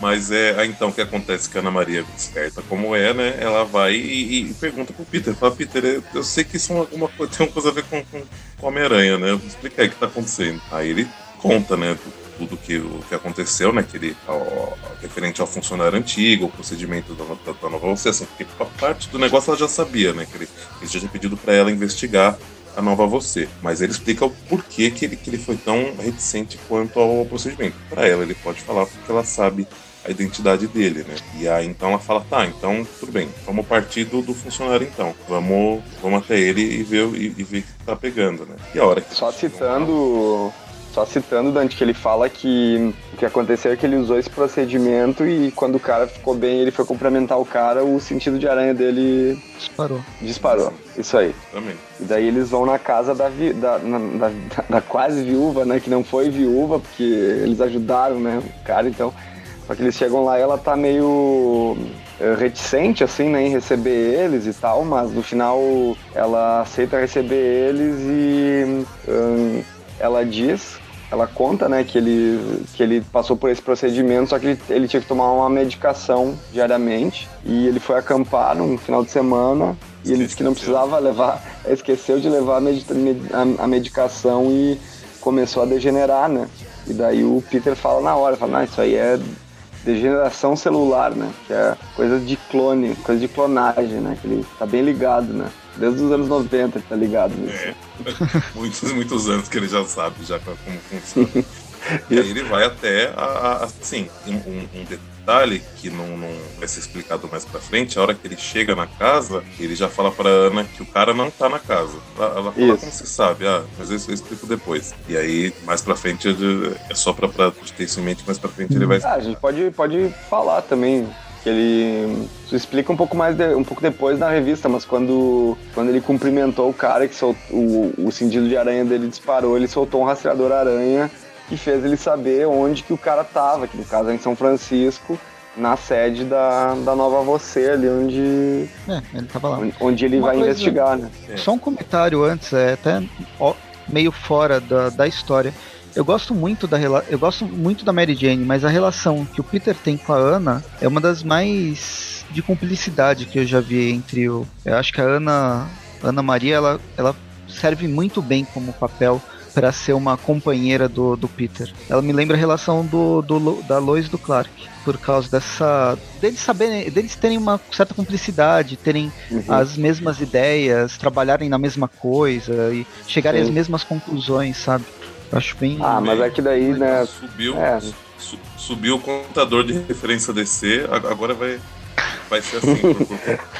Mas é então o que acontece que a Ana Maria, esperta como é, né? Ela vai e, e pergunta pro Peter: fala, Peter, eu sei que isso é alguma coisa, tem coisa a ver com, com, com Homem-Aranha, né? Explica aí o que tá acontecendo. Aí ele conta, né? Tudo que, o que aconteceu, né? Que ele, ao, referente ao funcionário antigo, o procedimento da, da, da nova associação, porque parte do negócio ela já sabia, né? Que ele, ele já tinha pedido para ela investigar a nova você. Mas ele explica o porquê que ele, que ele foi tão reticente quanto ao procedimento. Para ela, ele pode falar porque ela sabe a identidade dele, né? E aí então ela fala, tá, então tudo bem, vamos partir do, do funcionário então. Vamos, vamos até ele e ver, e, e ver o que tá pegando, né? E a hora que. Só citando. Só citando, Dante, que ele fala que o que aconteceu é que ele usou esse procedimento e quando o cara ficou bem, ele foi cumprimentar o cara, o sentido de aranha dele disparou. Disparou. Isso aí. Também. E daí eles vão na casa da, vi, da, na, da, da, quase viúva, né? Que não foi viúva, porque eles ajudaram, né? O cara, então. Só que eles chegam lá e ela tá meio eh, reticente, assim, né, em receber eles e tal, mas no final ela aceita receber eles e hum, ela diz, ela conta, né, que ele, que ele passou por esse procedimento, só que ele, ele tinha que tomar uma medicação diariamente e ele foi acampar num final de semana e ele disse que não precisava levar, esqueceu de levar a, med a, a medicação e começou a degenerar, né? E daí o Peter fala na hora, fala, não, isso aí é degeneração celular, né? Que é coisa de clone, coisa de clonagem, né? Que ele tá bem ligado, né? Desde os anos 90 ele tá ligado nisso. É. [LAUGHS] muitos, muitos anos que ele já sabe já como funciona. [LAUGHS] e aí ele vai até, a, a, assim, um, um, detalhe que não, não, vai ser explicado mais pra frente, a hora que ele chega na casa, ele já fala pra Ana que o cara não tá na casa. Ela, ela fala, como você sabe? Ah, mas isso eu explico depois. E aí, mais pra frente, é só pra, pra ter isso em mente, mais pra frente ele vai... Ah, a gente pode, pode falar também que ele explica um pouco mais de, um pouco depois na revista, mas quando, quando ele cumprimentou o cara que soltou, o, o sentido de aranha dele disparou, ele soltou um rastreador aranha que fez ele saber onde que o cara tava, que no caso é em São Francisco, na sede da, da Nova Você, ali onde. É, ele tava lá. Onde, onde ele Uma vai coisa, investigar, né? É. Só um comentário antes, é até ó, meio fora da, da história. Eu gosto muito da eu gosto muito da Mary Jane, mas a relação que o Peter tem com a Ana é uma das mais de cumplicidade que eu já vi entre o. Eu acho que a Ana Ana Maria ela, ela serve muito bem como papel para ser uma companheira do, do Peter. Ela me lembra a relação do, do da Lois e do Clark, por causa dessa deles saberem, deles terem uma certa cumplicidade, terem uhum. as mesmas ideias, trabalharem na mesma coisa e chegarem Sim. às mesmas conclusões, sabe? Acho bem. Ah, mas é que daí, né? Subiu, é. su, subiu o contador de referência DC, agora vai vai ser assim.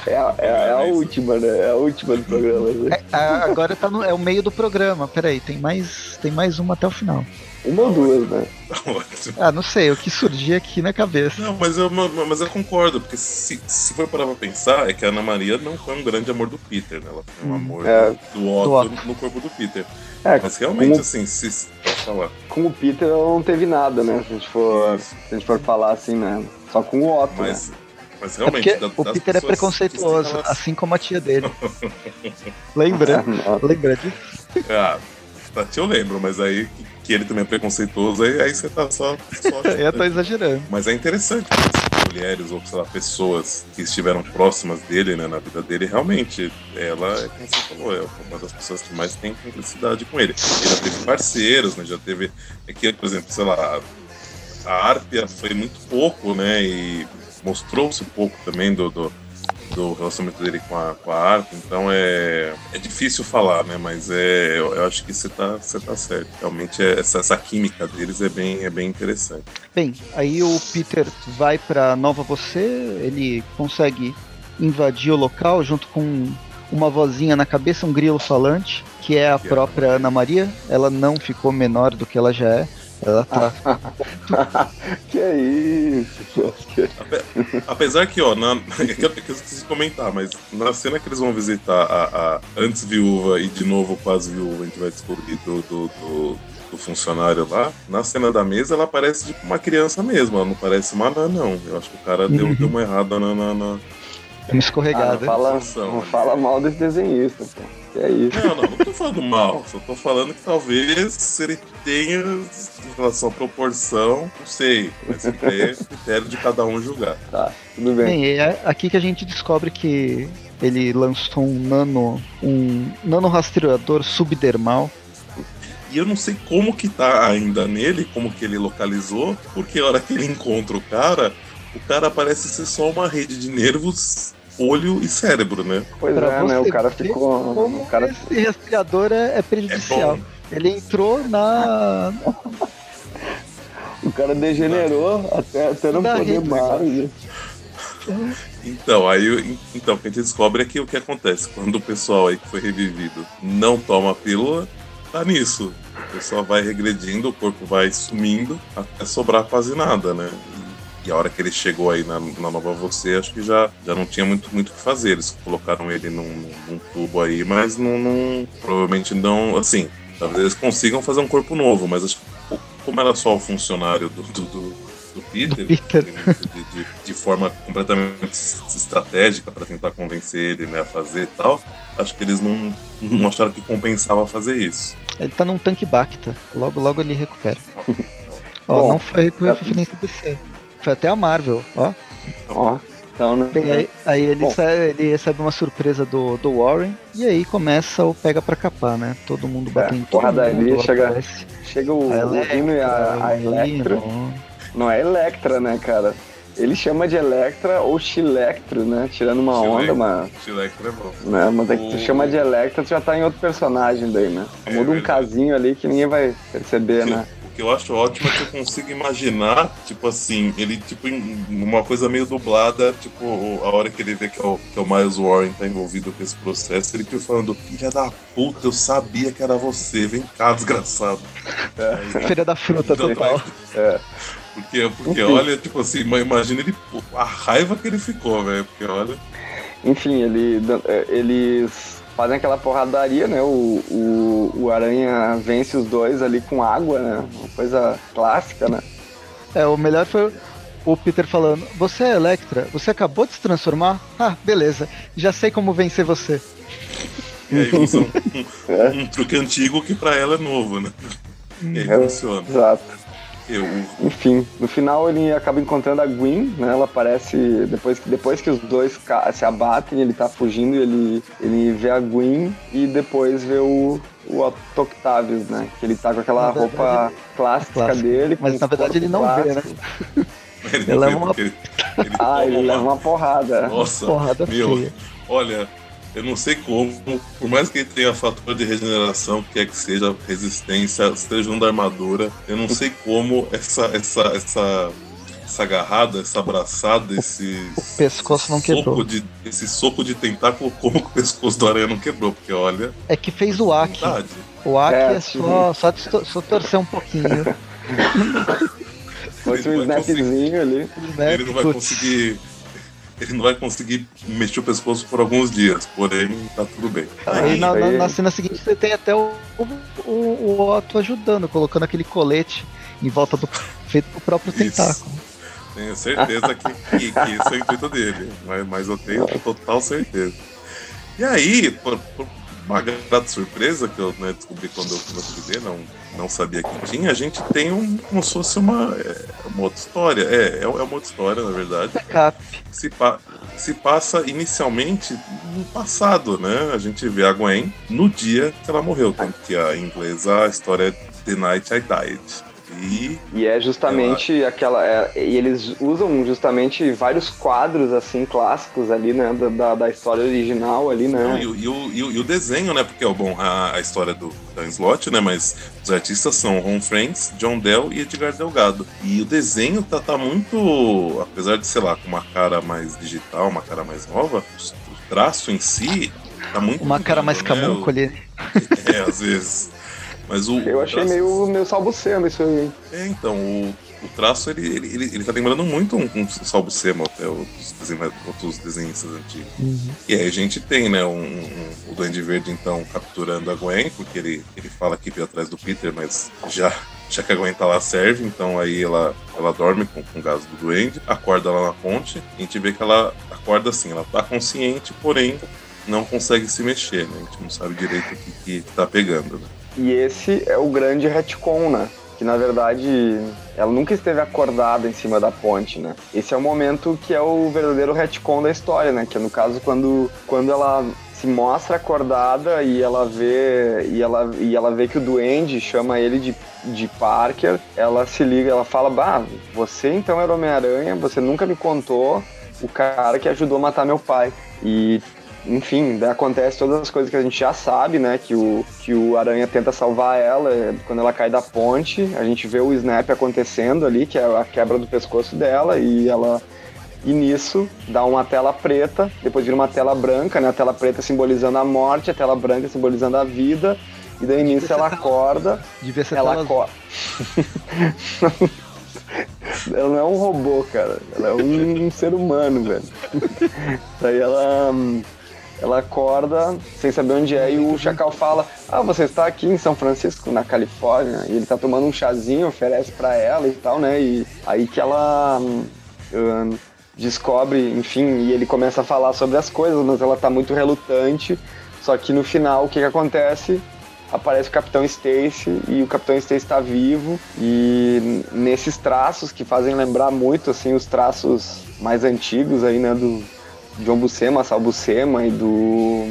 É, a, é, é, a última, né? É a última do programa. Né? É, agora tá no, é o meio do programa. Peraí, tem mais, tem mais uma até o final. Uma ou duas, né? [LAUGHS] ah, não sei, o que surgir aqui na cabeça. Não, mas eu, mas eu concordo, porque se, se for parar pra pensar, é que a Ana Maria não foi um grande amor do Peter, né? Ela foi um hum. amor é, do, Otto, do Otto no corpo do Peter. É, mas realmente, como, assim, se. Pode falar. Com o Peter não teve nada, né? Se a gente for, se a gente for falar assim, né? Só com o Otto. Mas, né? Mas realmente, é o Peter é preconceituoso, elas... assim como a tia dele. [LAUGHS] Lembra? Lembra disso? Ah, eu lembro, mas aí que ele também é preconceituoso, aí, aí você tá só. só [LAUGHS] eu tô exagerando. Mas é interessante que mulheres ou, sei lá, pessoas que estiveram próximas dele, né, na vida dele, realmente, ela é, como você falou, é uma das pessoas que mais tem cumplicidade com ele. Ele já teve parceiros, né, já teve. Aqui, é por exemplo, sei lá, a Arpia foi muito pouco, né, e mostrou-se um pouco também do, do, do, relacionamento dele com a, com a Arco, então é, é difícil falar, né? Mas é, eu, eu acho que você tá, você tá certo. Realmente é, essa, essa química deles é bem, é bem interessante. Bem, aí o Peter vai para Nova Você, ele consegue invadir o local junto com uma vozinha na cabeça, um grilo falante, que é a é própria Ana Maria. Ela não ficou menor do que ela já é. Ela tá. [LAUGHS] que é isso? Ape- Apesar que, ó, na, é [LAUGHS] que eu, que eu esqueci de comentar, mas na cena que eles vão visitar a, a antes viúva e de novo quase viúva, a gente vai descobrir do, do, do, do funcionário lá, na cena da mesa ela parece tipo uma criança mesmo, ela não parece uma anã, não. Eu acho que o cara deu, Uhum. deu uma errada na. na, na- Uma escorregada. Ah, não, fala, Função, não né? fala mal desse desenhista, pô. Que é isso? Não, não, não tô falando mal, só tô falando que talvez ele tenha, em relação à proporção, não sei, mas é critério de cada um julgar. Tá, tudo bem. Bem, é aqui que a gente descobre que ele lançou um nano. um nano rastreador subdermal. E eu não sei como que tá ainda nele, como que ele localizou, porque a hora que ele encontra o cara, o cara parece ser só uma rede de nervos, olho e cérebro, né? Pois Pra é, né? O cara ficou. Como O cara esse rastreador é, é prejudicial. É ele entrou na. [LAUGHS] O cara degenerou até, até não poder mais. Então, aí o- então, o que a gente descobre é que o que acontece quando o pessoal aí que foi revivido não toma a pílula, tá nisso. O pessoal vai regredindo, o corpo vai sumindo até sobrar quase nada, né? E, a hora que ele chegou aí na, na nova você, acho que já, já não tinha muito muito o que fazer. Eles colocaram ele num, num tubo aí, mas não, não- provavelmente não, assim, talvez eles consigam fazer um corpo novo, mas acho que como era só o funcionário do, do, do- do Peter, Do Peter. de, de- de forma completamente es- estratégica para tentar convencer ele né, a fazer e tal, acho que eles não, não acharam que compensava fazer isso. Ele tá num tanque Bacta. Logo, logo ele recupera. [LAUGHS] Ó, Bom, não foi com é- referência DC. Foi até a Marvel, ó. Ó, então, né? Bem, aí, aí ele, Bom. ele recebe uma surpresa do, do Warren e aí começa o pega pra capar, né? Todo mundo batendo em todo porradaria, mundo. chega- aparece Chega o, a o Rino e a, a Electra. Lino. Não é Electra, né, cara? Ele chama de Electra ou Chilectro, né? Tirando uma onda, mas. Chilectro é bom. Né? Mas é que tu chama de Electra, tu já tá em outro personagem daí, né? É Muda um verdade. casinho ali que ninguém vai perceber, né? O que eu acho ótimo é que eu consigo imaginar, tipo assim, ele tipo em uma coisa meio dublada, tipo, a hora que ele vê que é o, que é o Miles Warren tá envolvido com esse processo, ele fica falando, filha da puta, eu sabia que era você, vem cá, desgraçado. Aí- Feira da fruta Então, total. É. Porque, porque Enfim. olha, tipo assim, imagina ele, a raiva que ele ficou, velho. Porque olha. Enfim, ele, é, eles fazem aquela porradaria, né? O, o, o Aranha vence os dois ali com água, né? Uma coisa clássica, né? É, o melhor foi o Peter falando: Você é Electra? Você acabou de se transformar? Ah, beleza. Já sei como vencer você. E aí usa um, [LAUGHS] É. um truque antigo que pra ela é novo, né? E aí É. funciona. Exato. Eu, Enfim, no final ele acaba encontrando a Gwen, né? Ela aparece depois que, depois que os dois se abatem, ele tá fugindo e ele, ele vê a Gwen e depois vê o, o Otto Octavius, né? Que ele tá com aquela verdade, roupa clássica, clássica. dele. Mas na verdade ele não corpos vê, né? ele leva uma ele, ele Ah, ele uma- leva uma porrada. Nossa, Porrada meu, feia. olha, eu não sei como, por mais que ele tenha fator de regeneração, que é que seja, resistência, esteja da armadura, eu não sei como essa, essa, essa, essa agarrada, essa abraçada, esse. O pescoço não quebrou. soco de- esse soco de tentáculo, como que o pescoço do aranha não quebrou, porque olha, É que fez o Aki. O Aki É, é, só, só, só torcer um pouquinho. [LAUGHS] Foi um snapzinho ali. né? Ele não vai conseguir. Ele não vai conseguir mexer o pescoço por alguns dias, porém tá tudo bem. Aí na, na- Aí- na cena seguinte você tem até o, o, o Otto ajudando, colocando aquele colete em volta do feito pro próprio Isso. tentáculo. Tenho certeza que, que, que esse é o intuito dele, mas, mas eu tenho total certeza. E aí, por, por uma grata surpresa que eu né, descobri quando eu, fui ver, não, não sabia que tinha, a gente tem um, como se fosse uma, é, uma outra história. É, é uma outra história, na verdade. Backup. se, pa- se passa inicialmente no passado, né? A gente vê a Gwen no dia que ela morreu, tanto que a, em inglês a história é The Night I Died. E, e é justamente aquela. É, e eles usam justamente vários quadros assim clássicos ali, né? Da, da história original ali, né? Não, e, e, o, e, o, e, o, desenho, né? Porque, bom, a, a história do Dan Slott, né? Mas os artistas são Ron Franks, John Dell e Edgar Delgado. E o desenho tá, tá muito. Apesar de, sei lá, com uma cara mais digital, uma cara mais nova, o traço em si tá muito. Uma cara mais né? camúnculo É, às vezes. Mas o, Eu achei traço... meio, meio salbucema isso aí. É, então, o, o traço ele, ele, ele, ele tá lembrando muito um, um Salbucema até outros, desenho, outros desenhistas antigos. Uhum. E aí a gente tem, né, um, um, o Duende Verde então capturando a Gwen, porque ele, ele fala que veio atrás do Peter, mas já já que a Gwen tá lá serve, então aí ela, ela dorme com, com o gás do duende, acorda lá na ponte, e a gente vê que ela acorda assim, ela tá consciente, porém não consegue se mexer, né? A gente não sabe direito o que, que tá pegando, né? E esse é o grande retcon, né? Que na verdade ela nunca esteve acordada em cima da ponte, né? Esse é o momento que é o verdadeiro retcon da história, né? Que é no caso quando, quando ela se mostra acordada e ela vê e ela, e ela vê que o duende chama ele de, de Parker, ela se liga, ela fala: "Bah, você então era Homem-Aranha, você nunca me contou o cara que ajudou a matar meu pai". E enfim, acontece todas as coisas que a gente já sabe, né? Que o, que o Aranha tenta salvar ela é, quando ela cai da ponte. A gente vê o snap acontecendo ali, que é a quebra do pescoço dela, e ela. E nisso dá uma tela preta, depois vira uma tela branca, né? A tela preta simbolizando a morte, a tela branca simbolizando a vida. E daí nisso ela acorda. Devia ser ela acorda. [LAUGHS] ela não é um robô, cara. Ela é um, um ser humano, velho. [LAUGHS] Daí ela hum, ela acorda sem saber onde é e o Chacal fala: Ah, você está aqui em São Francisco, na Califórnia, e ele está tomando um chazinho, oferece para ela e tal, né? E aí que ela um, descobre, enfim, e ele começa a falar sobre as coisas, mas ela está muito relutante. Só que no final, o que, que acontece? Aparece o Capitão Stacy e o Capitão Stacy está vivo e nesses traços que fazem lembrar muito assim os traços mais antigos aí, né, do, John Buscema, Sal Buscema e do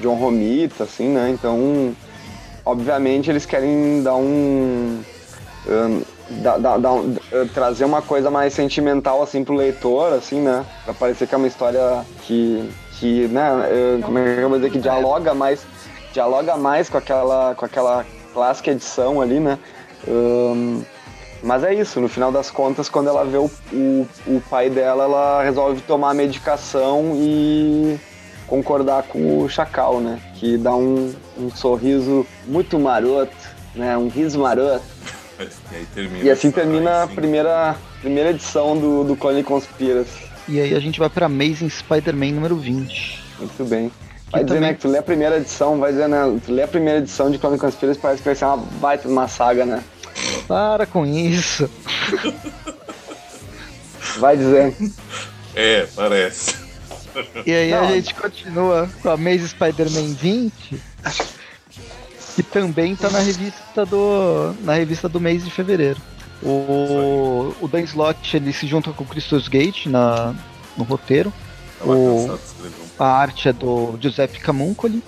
John Romita, assim, né? Então, obviamente eles querem dar um, um da, da, da, uh, trazer uma coisa mais sentimental assim pro leitor, assim, né? Pra parecer que é uma história que, que né? Uh, como é que eu vou dizer que dialoga mais, dialoga mais com aquela, com aquela clássica edição ali, né? Um, mas é isso, no final das contas, quando ela vê o, o, o pai dela, ela resolve tomar a medicação e concordar com o Chacal, né? Que dá um, um sorriso muito maroto, né? Um riso maroto. [LAUGHS] E, e assim termina a primeira, primeira edição do, do Clone Conspiracy. E aí a gente vai pra Amazing Spider-Man número 20. Muito bem. Vai dizer, também... né, que tu lê a primeira edição, vai dizer, né, tu lê a primeira edição de Clone Conspiracy, parece que vai ser uma baita uma saga, né? Para com isso. Vai dizer. É, parece. E aí Não. a gente continua com a Maze Spider-Man 20, que também tá na revista do na revista do mês de fevereiro. O, o Dan Slott ele se junta com o Christos Gate na, no roteiro. O, a arte é do Giuseppe Camuncoli.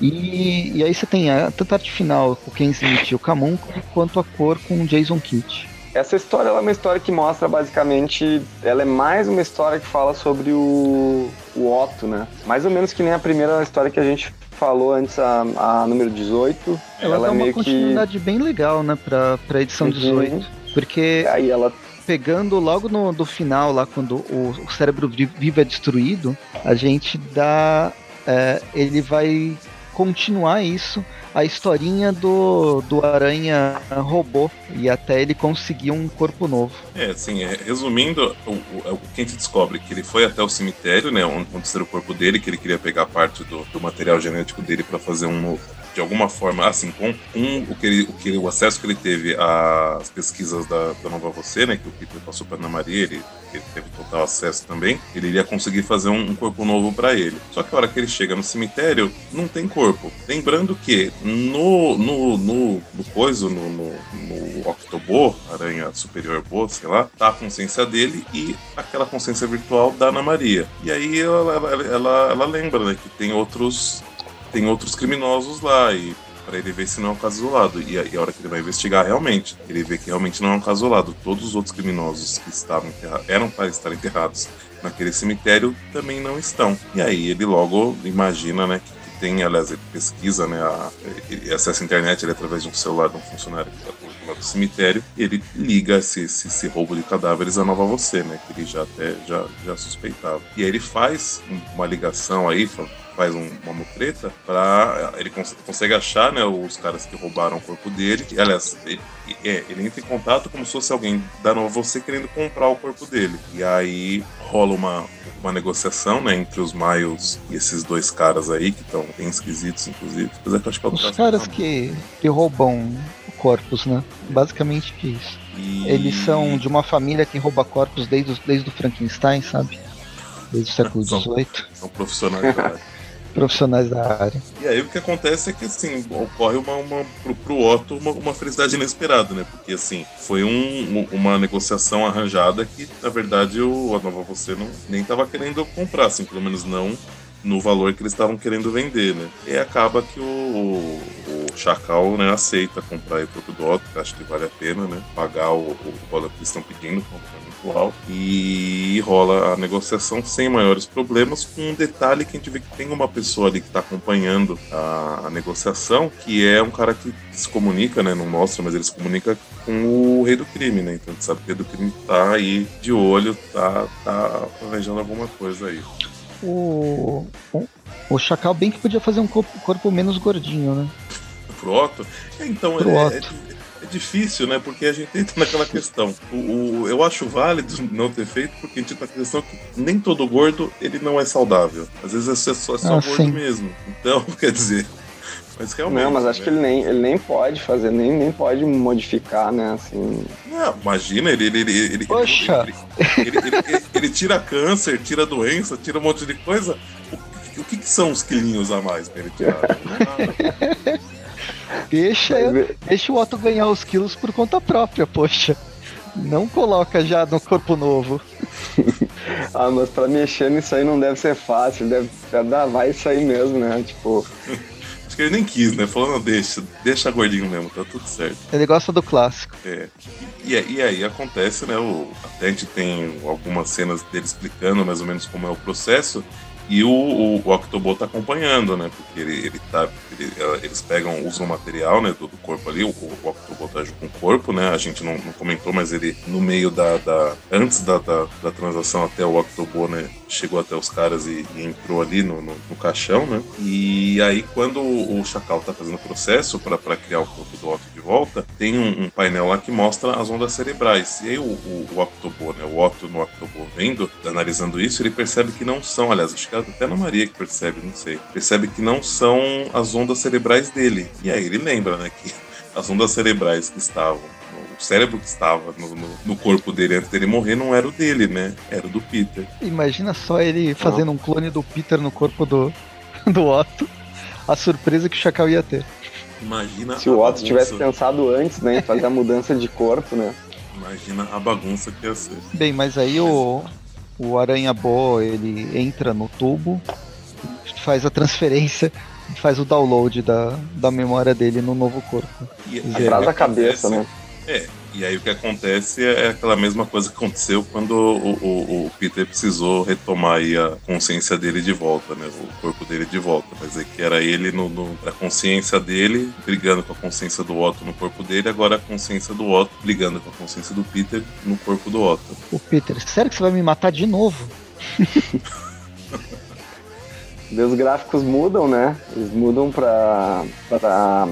E, e aí você tem a, tanto a arte final com Ken Smith e o Camuncoli, quanto a cor com o Jason Kidd. Essa história é uma história que mostra basicamente. Ela é mais uma história que fala sobre o, o Otto, né? Mais ou menos que nem a primeira história que a gente falou antes, a, a número 18. Ela, ela dá é uma continuidade que... bem legal, né, pra, pra edição uhum. 18. Porque. Aí ela pegando logo no do final, lá quando o, o cérebro vivo é destruído, a gente dá é, ele vai continuar isso, a historinha do, do Aranha robô, e até ele conseguir um corpo novo. É, assim, resumindo, o, o, é o que a gente descobre que ele foi até o cemitério, né, onde, onde o corpo dele, que ele queria pegar parte do, do material genético dele para fazer um novo de alguma forma, assim, com, com o, que ele, o, que, o acesso que ele teve às pesquisas da, da Nova Você, né, que o Peter passou para Ana Maria, ele, ele, teve total acesso também, ele iria conseguir fazer um, um corpo novo para ele. Só que a hora que ele chega no cemitério, não tem corpo. Lembrando que no, no, no, no coiso, no, no, no Aranha Superior Boa, sei lá, tá a consciência dele e aquela consciência virtual da Ana Maria. E aí ela, ela, ela, ela lembra, né, que tem outros tem outros criminosos lá e para ele ver se não é um caso isolado. E a, e a, hora que ele vai investigar, realmente, ele vê que realmente não é um caso isolado. Todos os outros criminosos que estavam eram para estar enterrados naquele cemitério também não estão. E aí ele logo imagina, né, que, tem, aliás, ele pesquisa, né, a, ele acessa a internet ele, através de um celular de um funcionário que está do cemitério, ele liga esse, esse, esse, roubo de cadáveres a Nova Você, né, que ele já até já, já suspeitava. E aí ele faz uma ligação aí, faz um, uma mutreta para ele cons consegue achar né, os caras que roubaram o corpo dele. Aliás, ele, é, ele entra em contato como se fosse alguém da Nova Você querendo comprar o corpo dele. E aí rola uma, uma negociação né, entre os Miles e esses dois caras aí, que estão bem esquisitos, inclusive. Apesar que acho que é os caras que, que roubam corpos, né? Basicamente isso. E... Eles são de uma família que rouba corpos desde, desde o Frankenstein, sabe? Desde o século XVIII. [LAUGHS] São, são profissionais área profissionais da área. E aí o que acontece é que assim, ocorre uma, uma pro, pro Otto uma, uma felicidade inesperada, né? Porque assim, foi um, uma negociação arranjada que, na verdade, o a Nova Você não, nem estava querendo comprar, assim, pelo menos não no valor que eles estavam querendo vender, né? E acaba que o, Chacal né, aceita comprar o corpo do Otto, que acho que vale a pena, né? Pagar o, o valor que estão pedindo, atual e rola a negociação sem maiores problemas, com um detalhe que a gente vê que tem uma pessoa ali que está acompanhando a, a, negociação, que é um cara que se comunica, né? Não mostra, mas ele se comunica com o rei do crime, né? Então a gente sabe que o rei do crime tá aí de olho, tá, tá planejando alguma coisa aí. O, o, Chacal bem que podia fazer um corpo menos gordinho, né? Pro Otto? É, então, Pro é, Otto. É, é difícil, né? Porque a gente entra naquela questão. O, o, eu acho válido não ter feito, porque a gente entra na questão que nem todo gordo ele não é saudável. Às vezes é só, é só ah, gordo sim. mesmo. Então, [LAUGHS] quer dizer. Mas realmente. Não, mas acho né? que ele nem, ele nem pode fazer, nem, nem pode modificar, né? Assim. Não, imagina, ele. ele, ele, ele Poxa! Ele, ele, ele, ele, tira câncer, tira doença, tira um monte de coisa. O, o que, que são os quilinhos a mais pra ele tirar? [LAUGHS] Não. Deixa, deixa o Otto ganhar os quilos por conta própria, poxa. Não coloca já no corpo novo. [LAUGHS] ah, mas pra mexer nisso aí não deve ser fácil, deve dar, vai aí mesmo, né? Tipo. [LAUGHS] Acho que ele nem quis, né? Falando, deixa, deixa gordinho mesmo, tá tudo certo. Ele gosta do clássico. É. E, e aí acontece, né? O, até a gente tem algumas cenas dele explicando mais ou menos como é o processo. E o, o, o Octobot tá acompanhando, né? Porque ele, ele tá. Ele, eles pegam, usam o material, né? Do, do corpo ali, o, o Octobot tá com o corpo, né? A gente não, não, comentou, mas ele, no meio da. da antes da, da, da, transação até o Octobot, né? Chegou até os caras e, e entrou ali no, no, no, caixão, né? E aí, quando o, o Chacal tá fazendo o processo para criar o corpo do Otto de volta, tem um, um, painel lá que mostra as ondas cerebrais. E aí, o, o, o né? O Otto no Octobot vendo, analisando isso, ele percebe que não são, aliás, acho que até na Maria que percebe, não sei. Percebe que não são as ondas cerebrais dele. E aí ele lembra, né, que [LAUGHS] as ondas cerebrais que estavam cérebro que estava no, no, no, corpo dele antes dele morrer não era o dele, né? Era o do Peter. Imagina só ele fazendo um clone do Peter no corpo do, [LAUGHS] do Otto. A surpresa que o Chacal ia ter. Imagina Se o Otto tivesse pensado antes, né? Em fazer a mudança de corpo, né? Imagina a bagunça que ia ser. Bem, mas aí o, o Aranha Bo ele entra no tubo, faz a transferência, faz o download da, da memória dele no novo corpo. E, Atrás a cabeça, né? É, e aí o que acontece é aquela mesma coisa que aconteceu quando o, o, o Peter precisou retomar a consciência dele de volta, né? O corpo dele de volta. Quer dizer, que era ele no, no, a consciência dele brigando com a consciência do Otto no corpo dele, agora a consciência do Otto brigando com a consciência do Peter no corpo do Otto. O Peter, sério que você vai me matar de novo? Os gráficos mudam, né? Eles mudam pra, pra para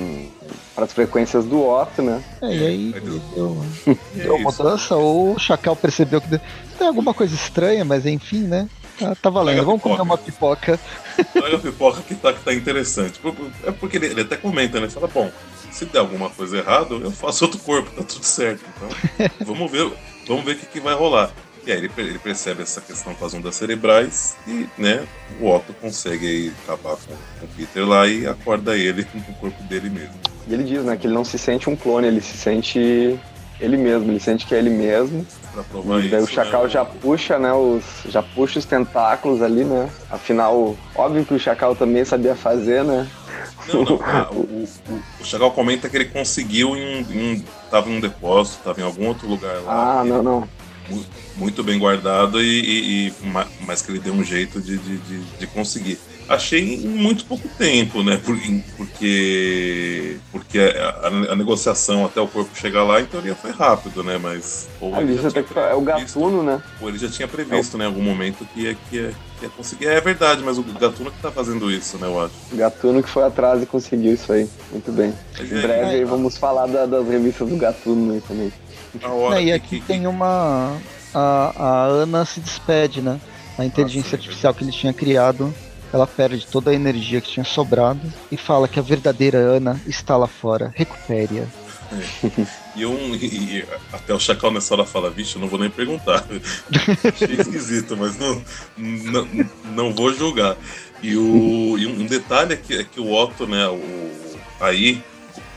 as frequências do Otto, né? É, e aí deu, [LAUGHS] deu mudança, ou o Chacal percebeu que tem alguma coisa estranha, mas enfim, né? Tá, tá valendo, vamos comer uma pipoca. [LAUGHS] Olha a pipoca que tá, que tá interessante. É porque ele, ele até comenta, né? Ele fala, bom, se der alguma coisa errada, eu faço outro corpo, tá tudo certo. Então, [LAUGHS] vamos ver, vamos ver o que, que vai rolar. E aí ele, ele, percebe essa questão com as ondas cerebrais e, né, o Otto consegue aí acabar com, com o Peter lá e acorda ele [LAUGHS] no corpo dele mesmo. E ele diz, né, que ele não se sente um clone, ele se sente ele mesmo, ele sente que é ele mesmo. Pra provar e daí isso, o Chacal né? já puxa, né, os, já puxa os tentáculos ali, né? Afinal, óbvio que o Chacal também sabia fazer, né? Não, não. [LAUGHS] Ah, o, o, o Chagal comenta que ele conseguiu em, em. Tava em um depósito, tava em algum outro lugar lá. Ah, não, não. Muito bem guardado e, e, e mas que ele deu um jeito de, de, de, de conseguir achei em muito pouco tempo, né? Porque, porque a, a, negociação até o corpo chegar lá, em teoria, foi rápido, né? Mas. Ali já até que é o Gatuno, né? Ou ele já tinha previsto, é. né, em algum momento, que ia, que, ia, que ia conseguir. É verdade, mas o Gatuno que tá fazendo isso, né, eu acho. Gatuno que foi atrás e conseguiu isso aí. Muito bem. Mas em é, breve aí vamos falar da, das revistas do Gatuno aí também. É, e aqui que, tem uma. A, a Ana se despede, né? A inteligência ah, artificial que ele tinha criado ela perde toda a energia que tinha sobrado e fala que a verdadeira Ana está lá fora. Recupere-a. É. E, um, e, até o Chacal nessa hora fala, vixe, eu não vou nem perguntar. [LAUGHS] Achei esquisito, mas não, não, não vou julgar. E, o, e um detalhe é que, é que o Otto, né, o, aí,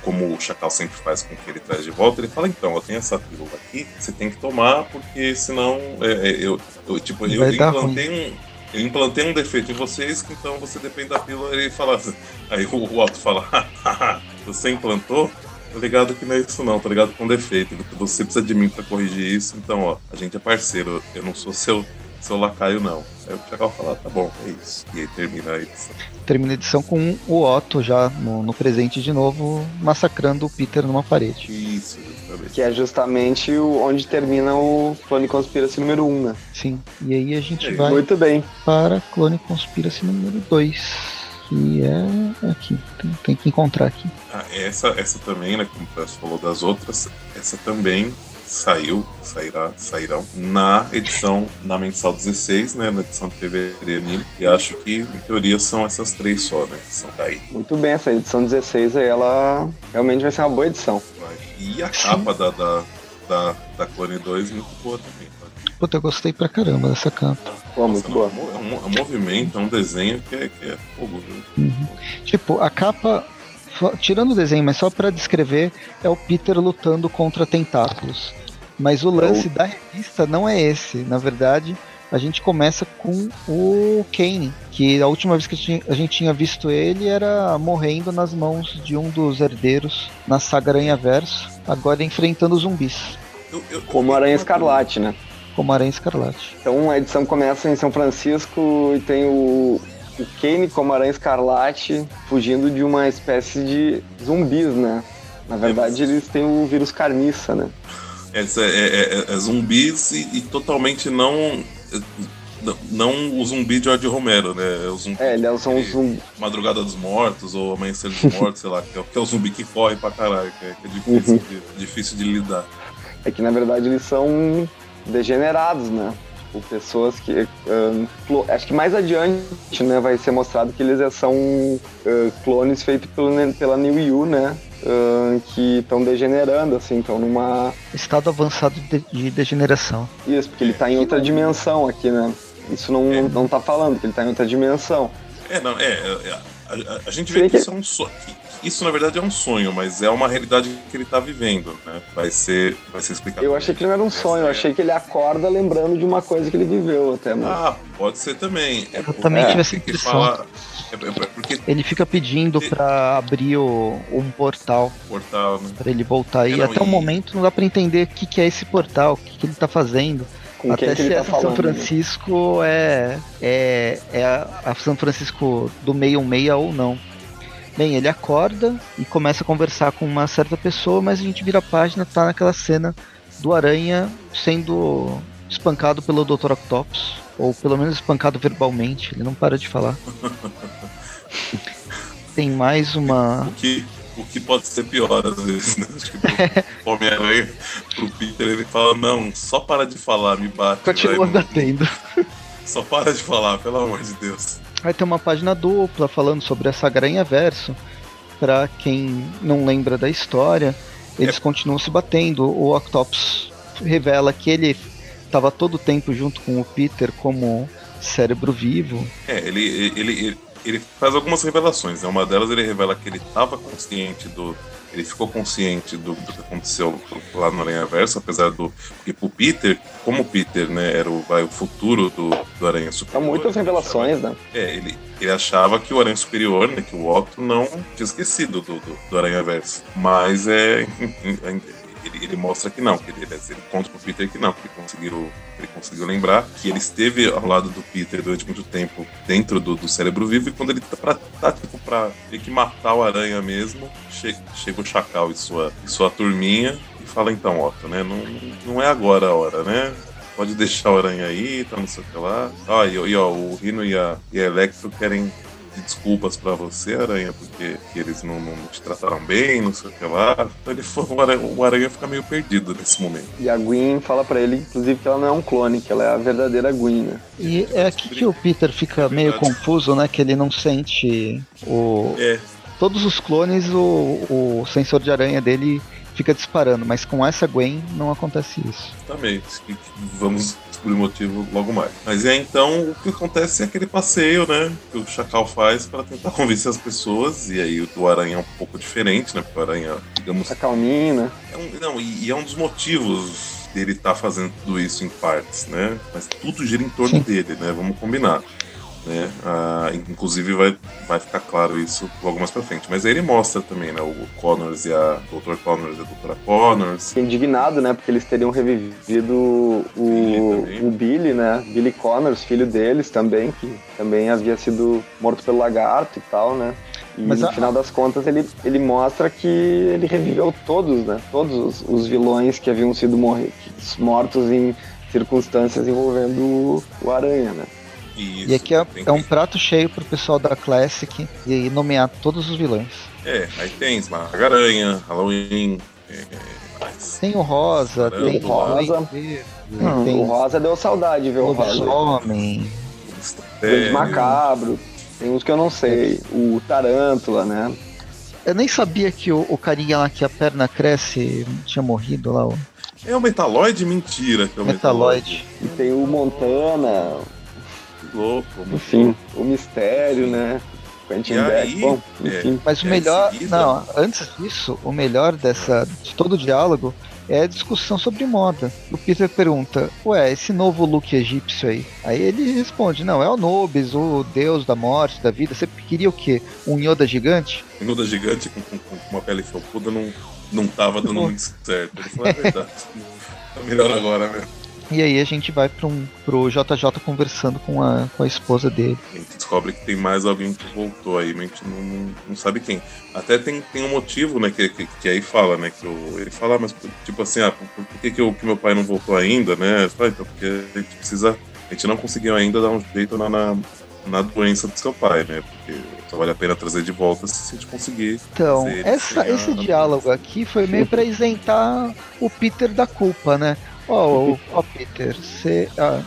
como o Chacal sempre faz com que ele traz de volta, ele fala, então, eu tenho essa pílula aqui, você tem que tomar, porque senão é, é eu, eu, tipo, eu implantei um eu implantei um defeito em vocês, então você depende da pílula. Ele fala assim, [LAUGHS] aí o Otto fala, [LAUGHS] você implantou? Tá ligado que não é isso não, tá ligado com defeito. Você precisa de mim para corrigir isso, então ó, a gente é parceiro, eu não sou seu, seu lacaio não. Aí o Chacal fala, tá bom, é isso. E aí termina a edição. Termina a edição com o Otto já no, no presente de novo, massacrando o Peter numa parede. Isso, que é justamente o, onde termina o Clone Conspiracy número 1, né? Sim. E aí a gente é, vai muito bem. para Clone Conspiracy número 2. Que é aqui, tem, tem, que encontrar aqui. Ah, essa, essa também, né? Como você falou das outras, essa também saiu, sairá, sairão na edição, na mensal 16, né, na edição de fevereiro, e acho que, em teoria, são essas três só, né, que são daí. Muito bem, essa edição 16 aí, ela realmente vai ser uma boa edição. E a capa da, da, da, da Clone 2 muito boa também. Tá? Puta, eu gostei pra caramba dessa capa. Pô, muito boa. É um, é um, movimento, é um desenho que é, que é fogo, uhum. Tipo, a capa tirando o desenho, mas só para descrever, é o Peter lutando contra tentáculos. Mas o lance da revista não é esse. Na verdade, a gente começa com o Kane, que a última vez que a gente tinha visto ele era morrendo nas mãos de um dos herdeiros na saga Aranha Verso, agora enfrentando zumbis. Eu, eu, como Aranha Escarlate, né? Como Aranha Escarlate. Então a edição começa em São Francisco e tem o, o Kane como Aranha Escarlate fugindo de uma espécie de zumbis, né? Na verdade, eles têm o vírus carniça, né? É, é, é, é zumbis e, e, totalmente não. Não o zumbi de George Romero, né? O zumbi é, eles são zumbi. Madrugada dos Mortos ou Amanhecer dos [LAUGHS] Mortos, sei lá, que é, que é, o zumbi que corre pra caralho, que é, que é difícil, uhum. de, difícil de lidar. É que na verdade eles são degenerados, né? Tipo, pessoas que. Um, acho que mais adiante né, vai ser mostrado que eles são uh, clones feitos pelo, pela New You, né? uh, que estão degenerando, assim, estão numa. Estado avançado de, de, degeneração. Isso, porque ele está em outra dimensão aqui, né? Isso não, é. não tá falando, que ele está em outra dimensão. É, não, é. é a, a, gente vê que, que isso é um sonho. Isso na verdade é um sonho, mas é uma realidade que ele está vivendo, né? Vai ser, vai ser explicado. Eu achei que não era um sonho, eu achei que ele acorda lembrando de uma coisa que ele viveu até. Mas... Ah, pode ser também. É, eu também tive essa impressão. Fala, é, é, é porque... Ele fica pedindo para abrir o, um portal. Portal, né? Pra ele voltar. E até o momento não dá para entender o que, que é esse portal, o que, que ele tá fazendo. Com Até se tá essa falando, São Francisco é, é, é a, a, São Francisco do 616 ou não. Bem, ele acorda e começa a conversar com uma certa pessoa, mas a gente vira a página, tá naquela cena do Aranha sendo espancado pelo Dr. Octopus, ou pelo menos espancado verbalmente, ele não para de falar. [LAUGHS] Tem mais uma. O que, o que pode ser pior às vezes, né? Acho que pro [LAUGHS] Homem-Aranha, pro Peter, ele fala: Não, só para de falar, me bate. Continua batendo. [LAUGHS] Só para de falar, pelo amor de Deus. Aí tem uma página dupla falando sobre essa Garanha Verso. Para quem não lembra da história, eles é. continuam se batendo. O Octopus revela que ele estava todo o tempo junto com o Peter como cérebro vivo. É, ele, ele, ele ele faz algumas revelações. Né? Uma delas ele revela que ele estava consciente do. Ele ficou consciente do, do, que aconteceu lá no Aranha Verso, apesar do. Porque pro Peter, como o Peter né, era o, vai, o futuro do, do Aranha Superior. São muitas revelações, achava, né? É, ele, ele achava que o Aranha Superior, né, que o Otto não tinha esquecido do, do, do Aranha Verso. Mas é. [LAUGHS] Ele, mostra que não, que ele, ele conta pro Peter que não, que ele conseguiu, ele conseguiu lembrar que ele esteve ao lado do Peter durante muito tempo dentro do, do cérebro vivo e quando ele tá pra, tá, tipo, pra ter que matar o aranha mesmo, che, chega o Chacal e sua, e sua turminha e fala então, Otto, né? Não, não é agora a hora, né? Pode deixar o aranha aí, tá não sei o que lá. Ah, e, e ó, o Rino e a, e a Electro querem desculpas para você, Aranha, porque eles não, não, te trataram bem, não sei o que lá. Então ele foi, o, aranha, o Aranha fica meio perdido nesse momento. E a Gwen fala para ele, inclusive, que ela não é um clone, que ela é a verdadeira Gwen, né? E é aqui que o Peter fica é meio confuso, né? Que ele não sente o. É. Todos os clones, o, o sensor de aranha dele fica disparando, mas com essa Gwen não acontece isso. Exatamente. Vamos descobrir o motivo logo mais. Mas é então o que acontece é aquele passeio, né? Que o Chacal faz para tentar convencer as pessoas. E aí o do Aranha é um pouco diferente, né? Porque o Aranha, digamos. Tá calminho, né? É um, não, e, e é um dos motivos dele estar tá fazendo tudo isso em partes, né? Mas tudo gira em torno Sim. dele, né? Vamos combinar. Né? Ah, inclusive vai, vai ficar claro isso logo mais pra frente. Mas aí ele mostra também, né? O Connors e a Dr. Connors e a Dra. Connors. Indignado, né? Porque eles teriam revivido o Billy, o Billy, né? Billy Connors, filho deles também, que também havia sido morto pelo lagarto e tal, né? E Mas no a... final das contas ele, ele mostra que ele reviveu todos, né? Todos os, os vilões que haviam sido morrer, mortos em circunstâncias envolvendo o, o Aranha, né? Isso, e aqui é, é, um prato cheio pro pessoal da Classic e nomear todos os vilões. É, aí tem Esmaga Aranha, Halloween. É, tem o Rosa, Caramba, tem o Rosa. hum, tem o Rosa deu saudade, viu? O Rosa. Homem. O Macabro. Tem uns que eu não sei. O Tarântula, né? Eu nem sabia que o, o carinha lá que a perna cresce tinha morrido lá. É o Metaloid? Mentira que é o Metaloid. Metaloid. E tem o Montana, louco. Enfim, o mistério, né? Quentin Beck, bom, enfim. É, Mas o melhor, não, antes disso, o melhor dessa, de todo o diálogo é a discussão sobre moda. O Peter pergunta, ué, esse novo look egípcio aí? Aí ele responde, não, é o Nobis, o deus da morte, da vida. Você queria o quê? Um Yoda gigante? Um Yoda gigante com, com, com uma pele felpuda não, não tava dando muito certo. Ele falou, é verdade. tá melhor agora mesmo. E aí a gente vai para um, pro JJ conversando com a, com a esposa dele. A gente descobre que tem mais alguém que voltou aí, mas a gente não, não, não sabe quem. Até tem, tem um motivo, né, que, que, que aí fala, né, que o, ele fala, mas tipo assim, ah, por, por que, que, o, que meu pai não voltou ainda, né? Fala, então, porque a gente precisa, a gente não conseguiu ainda dar um jeito na, na, na doença do seu pai, né? Porque só vale a pena trazer de volta se a gente conseguir. Então, essa, esse diálogo aqui foi meio para isentar o Peter da culpa, né? Ó, oh, oh, Peter, você. Ah,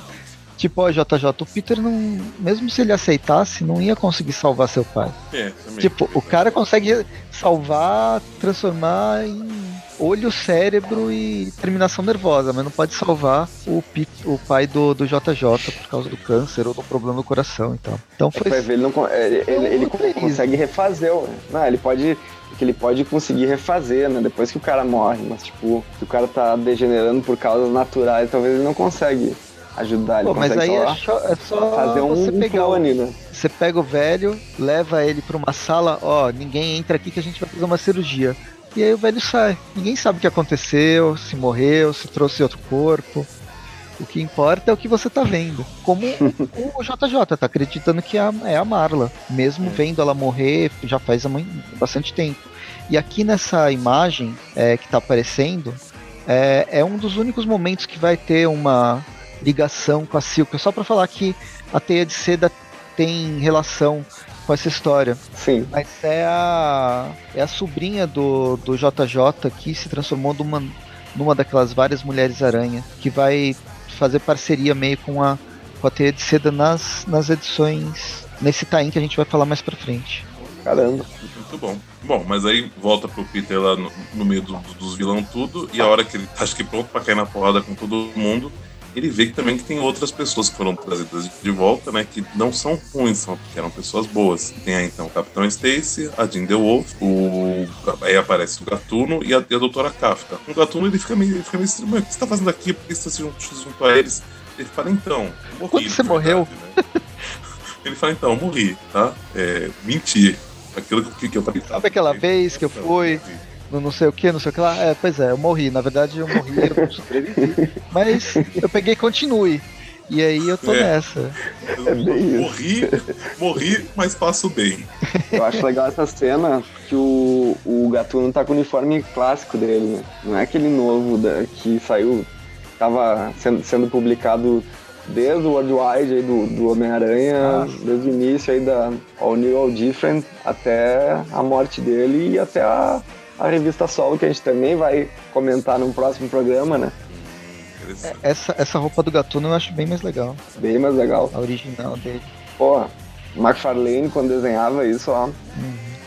tipo, ó, JJ, o Peter não. Mesmo se ele aceitasse, não ia conseguir salvar seu pai. É, também, tipo, o cara consegue salvar, transformar em olho, cérebro e terminação nervosa, mas não pode salvar o, Peter, o pai do, do JJ por causa do câncer ou do problema do coração e tal. Então foi. É, ele, não, ele, ele, ele consegue refazer. Não, ele pode que ele pode conseguir refazer, né? Depois que o cara morre. Mas, tipo, se o cara tá degenerando por causas naturais, talvez ele não consegue ajudar. Ele Pô, mas aí é só, é só, fazer um, você pegar um clone, né? Você pega o velho, leva ele pra uma sala, ó, ninguém entra aqui que a gente vai fazer uma cirurgia. E aí o velho sai. Ninguém sabe o que aconteceu, se morreu, se trouxe outro corpo. O que importa é o que você tá vendo. Como o [LAUGHS] JJ tá acreditando que é a, é Marla. Mesmo é. vendo ela morrer já faz bastante tempo. E aqui nessa imagem é, que tá aparecendo, é, é, um dos únicos momentos que vai ter uma ligação com a Silka. Só para falar que a teia de seda tem relação com essa história. Sim. Mas é a, é a sobrinha do, do JJ que se transformou numa, numa daquelas várias mulheres aranha que vai fazer parceria meio com a, com a teia de seda nas, nas edições, nesse tain que a gente vai falar mais pra frente. Caramba. Muito bom. Bom, mas aí volta pro Peter lá no, no meio do, dos vilão tudo, e a hora que ele tá acho que pronto pra cair na porrada com todo mundo, ele vê que também que tem outras pessoas que foram trazidas de volta, né? Que não são ruins, são, que eram pessoas boas. Tem aí então o Capitão Stacy, a Jean DeWolf, o, aí aparece o Gatuno e a, e a Doutora Kafka. O Gatuno ele fica meio, ele fica meio estranho, o que você tá fazendo aqui? Por que você tá junto, junto a eles? Ele fala, então, morri. Quando você morreu? Né? [LAUGHS] ele fala, então, morri, tá? É, mentir. Aquilo que, que eu falei. Sabe aquela vez que eu fui no não sei o que, não sei o que lá. É, pois é, eu morri. Na verdade, eu morri, eu não sobrevivi. [LAUGHS] Mas eu peguei continue. E aí eu tô é. nessa. Eu é morri, morri, mas passo bem. [LAUGHS] Eu acho legal essa cena que o, o Gatuno tá com o uniforme clássico dele, né? Não é aquele novo da, que saiu, tava sendo, sendo publicado desde o Worldwide aí do, do Homem-Aranha, ah. desde o início aí da All New All Different até a morte dele e até a a revista Solo, que a gente também vai comentar no próximo programa, né? É, essa, essa roupa do Gatuno eu acho bem mais legal. Bem mais legal. A original dele. Pô, McFarlane quando desenhava isso, ó. Uhum.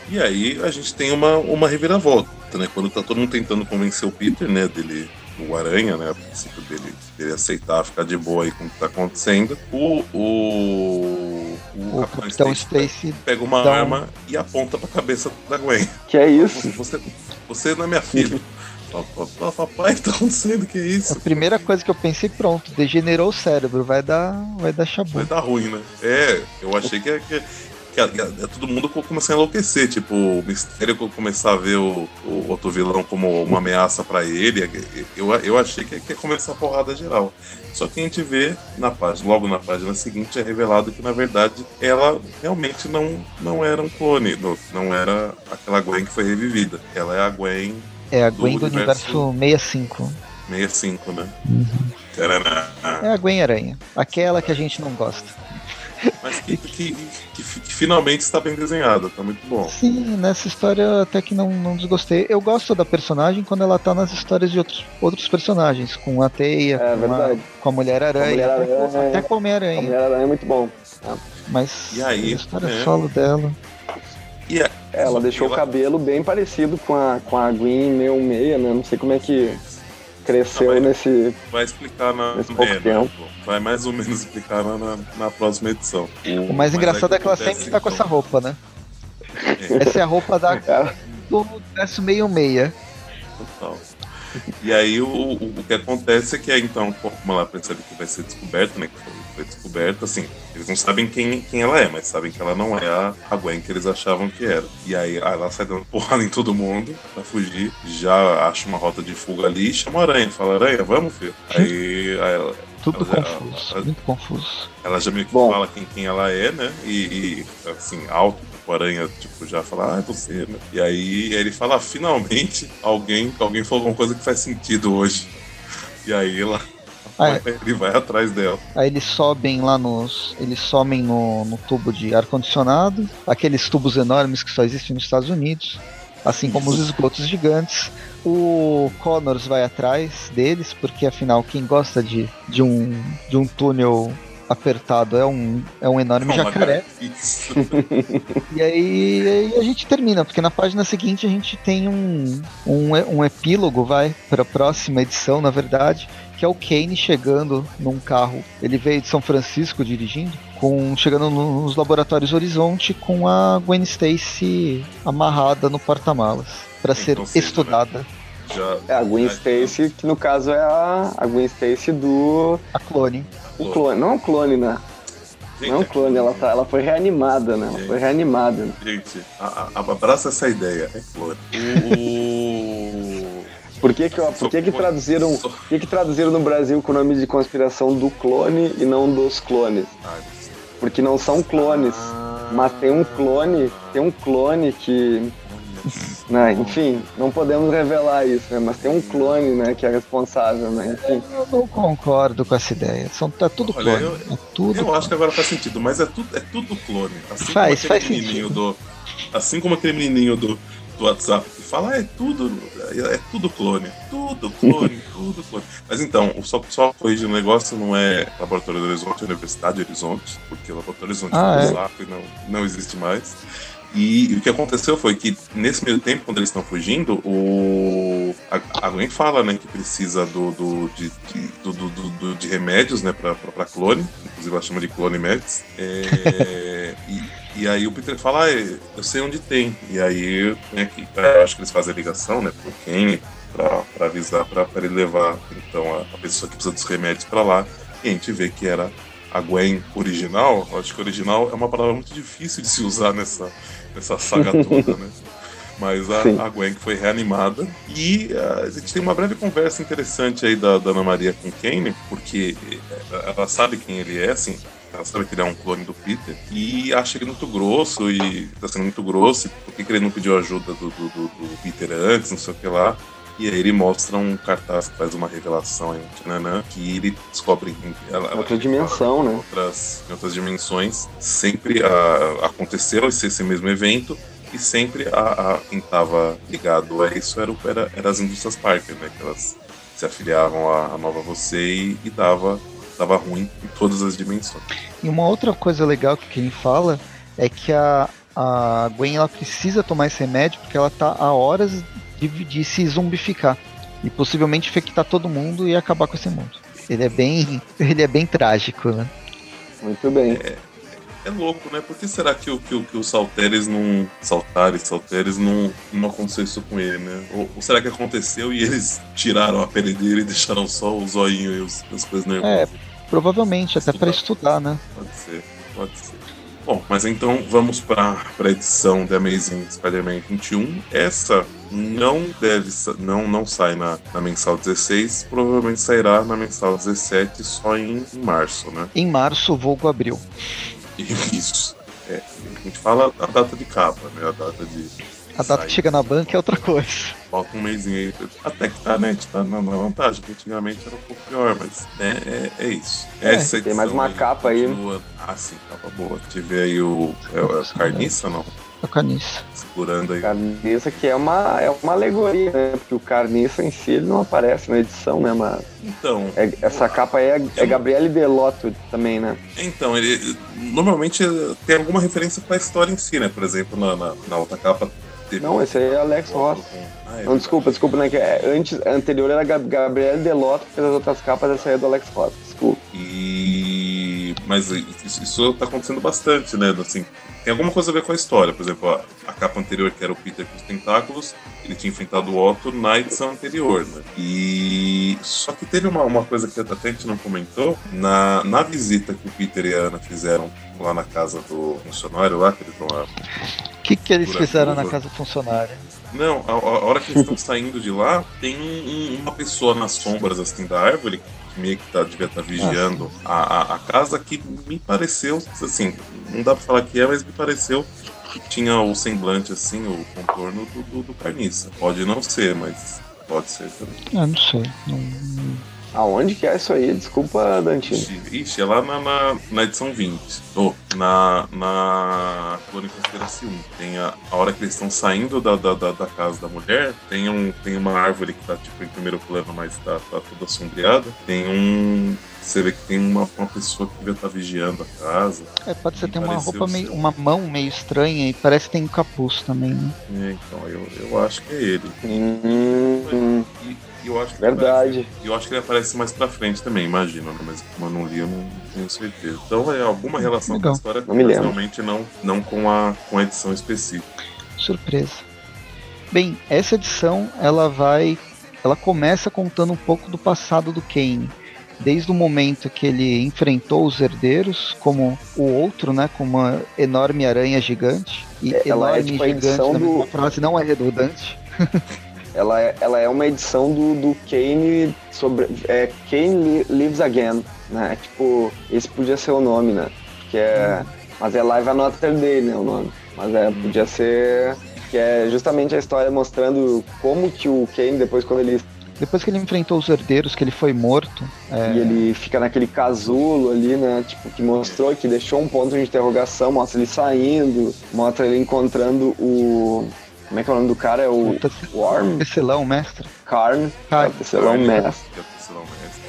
E aí a gente tem uma, uma reviravolta, né? Quando tá todo mundo tentando convencer o Peter, né, dele, o Aranha, né, a princípio dele, dele aceitar ficar de boa aí com o que tá acontecendo, o, o, o, o Capitão Stacy pega uma arma e aponta pra cabeça da Gwen. Que é isso? Você, você não é minha filha. Papai, tá acontecendo, que é isso? A primeira coisa que eu pensei, pronto, degenerou o cérebro, vai dar, vai dar chabu. Vai dar ruim, né? É, eu achei que, que, que, que todo mundo começou a enlouquecer, tipo, o Mistério começar a ver o, o outro vilão como uma ameaça para ele, eu, eu achei que ia começar a porrada geral. Só que a gente vê na página, logo na página seguinte é revelado que na verdade ela realmente não, não era um clone, não, não era aquela Gwen que foi revivida. Ela é a Gwen. É a Gwen do, do universo, universo 65. 65, né? Uhum. É a Gwen Aranha. Aquela que a gente não gosta. Mas que, que, que, que, finalmente está bem desenhada, tá muito bom. Sim, nessa história até que não, não desgostei. Eu gosto da personagem quando ela tá nas histórias de outros, outros personagens, com a Teia, é, com, a, com, a, Mulher-Aranha, até, até, com a Homem-Aranha. A Mulher-Aranha é muito bom. É. Mas e aí, a história é. solo dela. E a... Ela deixou ela... o cabelo bem parecido com a, com a Gwen 66, né? Não sei como é que cresceu vai, nesse. Vai explicar na. Nesse pouco é, tempo. Vai mais ou menos explicar na, na próxima edição. O, mais engraçado é que, ela sempre tá com essa roupa, né? É. Essa é a roupa da. do universo meio meia. Total. E aí o, o, o, que acontece é que aí, então, como ela percebe que vai ser descoberta, né? Que foi, foi descoberta, assim, eles não sabem quem, quem ela é, mas sabem que ela não é a, a Gwen que eles achavam que era. E aí ela sai dando porrada em todo mundo pra fugir, já acha uma rota de fuga ali e chama a aranha, fala, aranha, vamos, filho. Aí, aí ela, tudo ela confuso, ela, muito confuso. Ela já meio que Bom. fala quem, quem ela é, né? E, e assim, alto o Aranha, tipo, já fala, ah, é você, né? E aí ele fala, finalmente, alguém, alguém falou alguma coisa que faz sentido hoje. E aí ela. Ah, ele vai atrás dela. Aí eles sobem lá nos. Eles somem no, no tubo de ar-condicionado, aqueles tubos enormes que só existem nos Estados Unidos, assim como os esgotos gigantes. O Connors vai atrás deles, porque afinal, quem gosta de, de, um, de um túnel apertado é um, é um enorme Não, jacaré. e aí, aí, a gente termina, porque na página seguinte a gente tem um, um, um epílogo, vai, para a próxima edição, na verdade, que é o Kane chegando num carro. Ele veio de São Francisco dirigindo, com chegando nos laboratórios Horizonte com a Gwen Stacy amarrada no porta-malas para ser então, estudada. Né? Já, é a Gwen Stacy, que no caso é a, a Gwen Stacy do. A clone. O clone, não é um clone, né? Gente, não é um clone, ela, tá, ela foi reanimada, né? Ela gente, foi reanimada. Gente, a, a, abraça essa ideia, é clone. O... Por que que, ó, por que, que traduziram, por que, que traduziram no Brasil com o nome de conspiração do clone e não dos clones? Porque não são clones, mas tem um clone, tem um clone que né? Enfim, não podemos revelar isso, né? mas tem um clone né, que é responsável. Né? Enfim. Eu não concordo com essa ideia. São, tá tudo Olha, clone. Eu, é tudo eu clone. acho que agora faz sentido, mas é tudo, é tudo clone. Assim faz, como aquele faz menininho sentido. do. Assim como aquele menininho do, do WhatsApp que fala, ah, é tudo, é, tudo clone, tudo clone, [LAUGHS] tudo clone. Mas então, só, só corrigir o negócio não é Laboratório do Horizonte, é Universidade de Horizonte, porque o Laboratório Horizonte ah, é um saco e não, não existe mais. E, e, o que aconteceu foi que, nesse meio tempo, quando eles estão fugindo, o, a, a Gwen fala né, que precisa do, do, de, de, do, do, do, de remédios né, pra, clone, inclusive ela chama de clone meds. É, [LAUGHS] e, e, aí o Peter fala, ah, eu sei onde tem. E aí, né, que, eu acho que eles fazem a ligação né, por quem, pra, pra avisar, pra, pra ele levar então, a, a pessoa que precisa dos remédios pra lá. E a gente vê que era a Gwen original, acho que original é uma palavra muito difícil de se usar nessa, nessa saga [LAUGHS] toda, né? Mas a, a, Gwen que foi reanimada. E uh, a gente tem uma breve conversa interessante aí da, da Ana Maria com Kane, porque ela sabe quem ele é, assim, ela sabe que ele é um clone do Peter e acha ele muito grosso e tá sendo muito grosso. Por que, que ele não pediu ajuda do, do, do, do, Peter antes, não sei o que lá? E aí ele mostra um cartaz que faz uma revelação em Nanã, que ele descobre ela, outra dimensão, né? Outras, em outras dimensões sempre a, aconteceu esse, esse mesmo evento e sempre a, a quem estava ligado a isso era, era, era as indústrias Parker, né? Que elas se afiliavam à, nova você e, e dava, dava ruim em todas as dimensões. E uma outra coisa legal que ele fala é que a, a Gwen ela precisa tomar esse remédio porque ela está há horas de, de se zumbificar e possivelmente infectar todo mundo e acabar com esse mundo. Ele é bem, [LAUGHS] ele é bem trágico, né? Muito bem. É, é louco, né? Por que será que, o, que, que os Salteres não. Saltares, Salteres não, não aconteceu isso com ele, né? Ou, ou, será que aconteceu e eles tiraram a pele dele e deixaram só o zoinho e os, as coisas nervosas? É, provavelmente, até para estudar, né? Pode ser, pode ser. Bom, mas então vamos para a edição The Amazing Spider-Man 21. Essa não deve não não sai na, na mensal 16, provavelmente sairá na mensal 17 só em, em março, né? Em março, vulgo abril. [LAUGHS] Isso. É, a gente fala a data de capa, né? A data de. A data que chega na banca é outra coisa. Falta um mêsinho aí. Até que tá, né? A gente tá na, na vantagem, que antigamente era um pouco pior, mas né, é, é isso. É, Essa tem mais uma capa aí. Continua... Ah, sim, capa boa. Tive aí o. É, é Carniça, não? O Carniça. Segurando aí. Carniça que é uma, é uma alegoria, né? Porque o Carniça em si ele não aparece na edição, né? Mas então. É, essa capa aí é, é Gabriele Delotto também, né? Então, ele normalmente tem alguma referência com a história em si, né? Por exemplo, na, na, na outra capa não, esse aí é Alex Ross. Ah, é não, desculpa, desculpa, né? Que é, antes, anterior era Gabriel Delotto, porque as outras capas essa aí é do Alex Ross, desculpa. E. Mas isso, isso tá acontecendo bastante, né? Assim, tem alguma coisa a ver com a história. Por exemplo, a, a, capa anterior, que era o Peter com os tentáculos, ele tinha enfrentado o Otto na edição anterior, né? E só que teve uma, uma coisa que até a gente não comentou, na, na visita que o Peter e a Ana fizeram lá na casa do funcionário lá, que eles vão lá. O que, que eles fizeram na casa do funcionário? Não, a, a hora que eles estão [LAUGHS] saindo de lá, tem um, uma pessoa nas sombras assim da árvore meio que tá, devia estar tá vigiando a, a, a, casa que me pareceu, assim, não dá pra falar que é, mas me pareceu que tinha o semblante, assim, o contorno do, do, do carniça. Pode não ser, mas pode ser também. Ah, não sei. Não, Aonde que é isso aí? Desculpa, Dantino. Ixi, é lá na, na, na edição 20. Oh, na, na Crônica Conspiracy 1. Tem a, a hora que eles estão saindo da, da, da, da, casa da mulher, tem, um, tem uma árvore que tá tipo em primeiro plano, mas tá, tá toda sombreada. Tem um você vê que tem uma, uma pessoa que devia estar tá vigiando a casa. É, pode ser, tem uma roupa meio. uma mão meio estranha e parece que tem um capuz também, né? É, então, eu, eu acho que é ele. Hum, e, eu acho que Verdade. Aparece, eu acho que ele aparece mais pra frente também, imagino, né? Mas como eu não li, eu não tenho certeza. Então é alguma relação Legal. com a história, não me lembro. realmente não, não com, a, com a edição específica. Surpresa. Bem, essa edição ela vai. Ela começa contando um pouco do passado do Kane desde o momento que ele enfrentou os herdeiros, como o outro, né, com uma enorme aranha gigante. E ela é tipo a edição do... frase não é redundante. [LAUGHS] ela, é, ela é uma edição do, do Kane sobre. É, Kane Lives Again, né? Tipo, esse podia ser o nome, né? Que é. Mas é Live Another Day, né? O nome. Mas é, podia ser. Que é justamente a história mostrando como que o Kane, depois quando ele depois que ele enfrentou os herdeiros, que ele foi morto. É... E ele fica naquele casulo ali, né? Tipo, que mostrou, que deixou um ponto de interrogação, mostra ele saindo, mostra ele encontrando o, Como é que é o nome do cara? É o Worm? Tecelão, mestre. O Tecelão mestre. Que é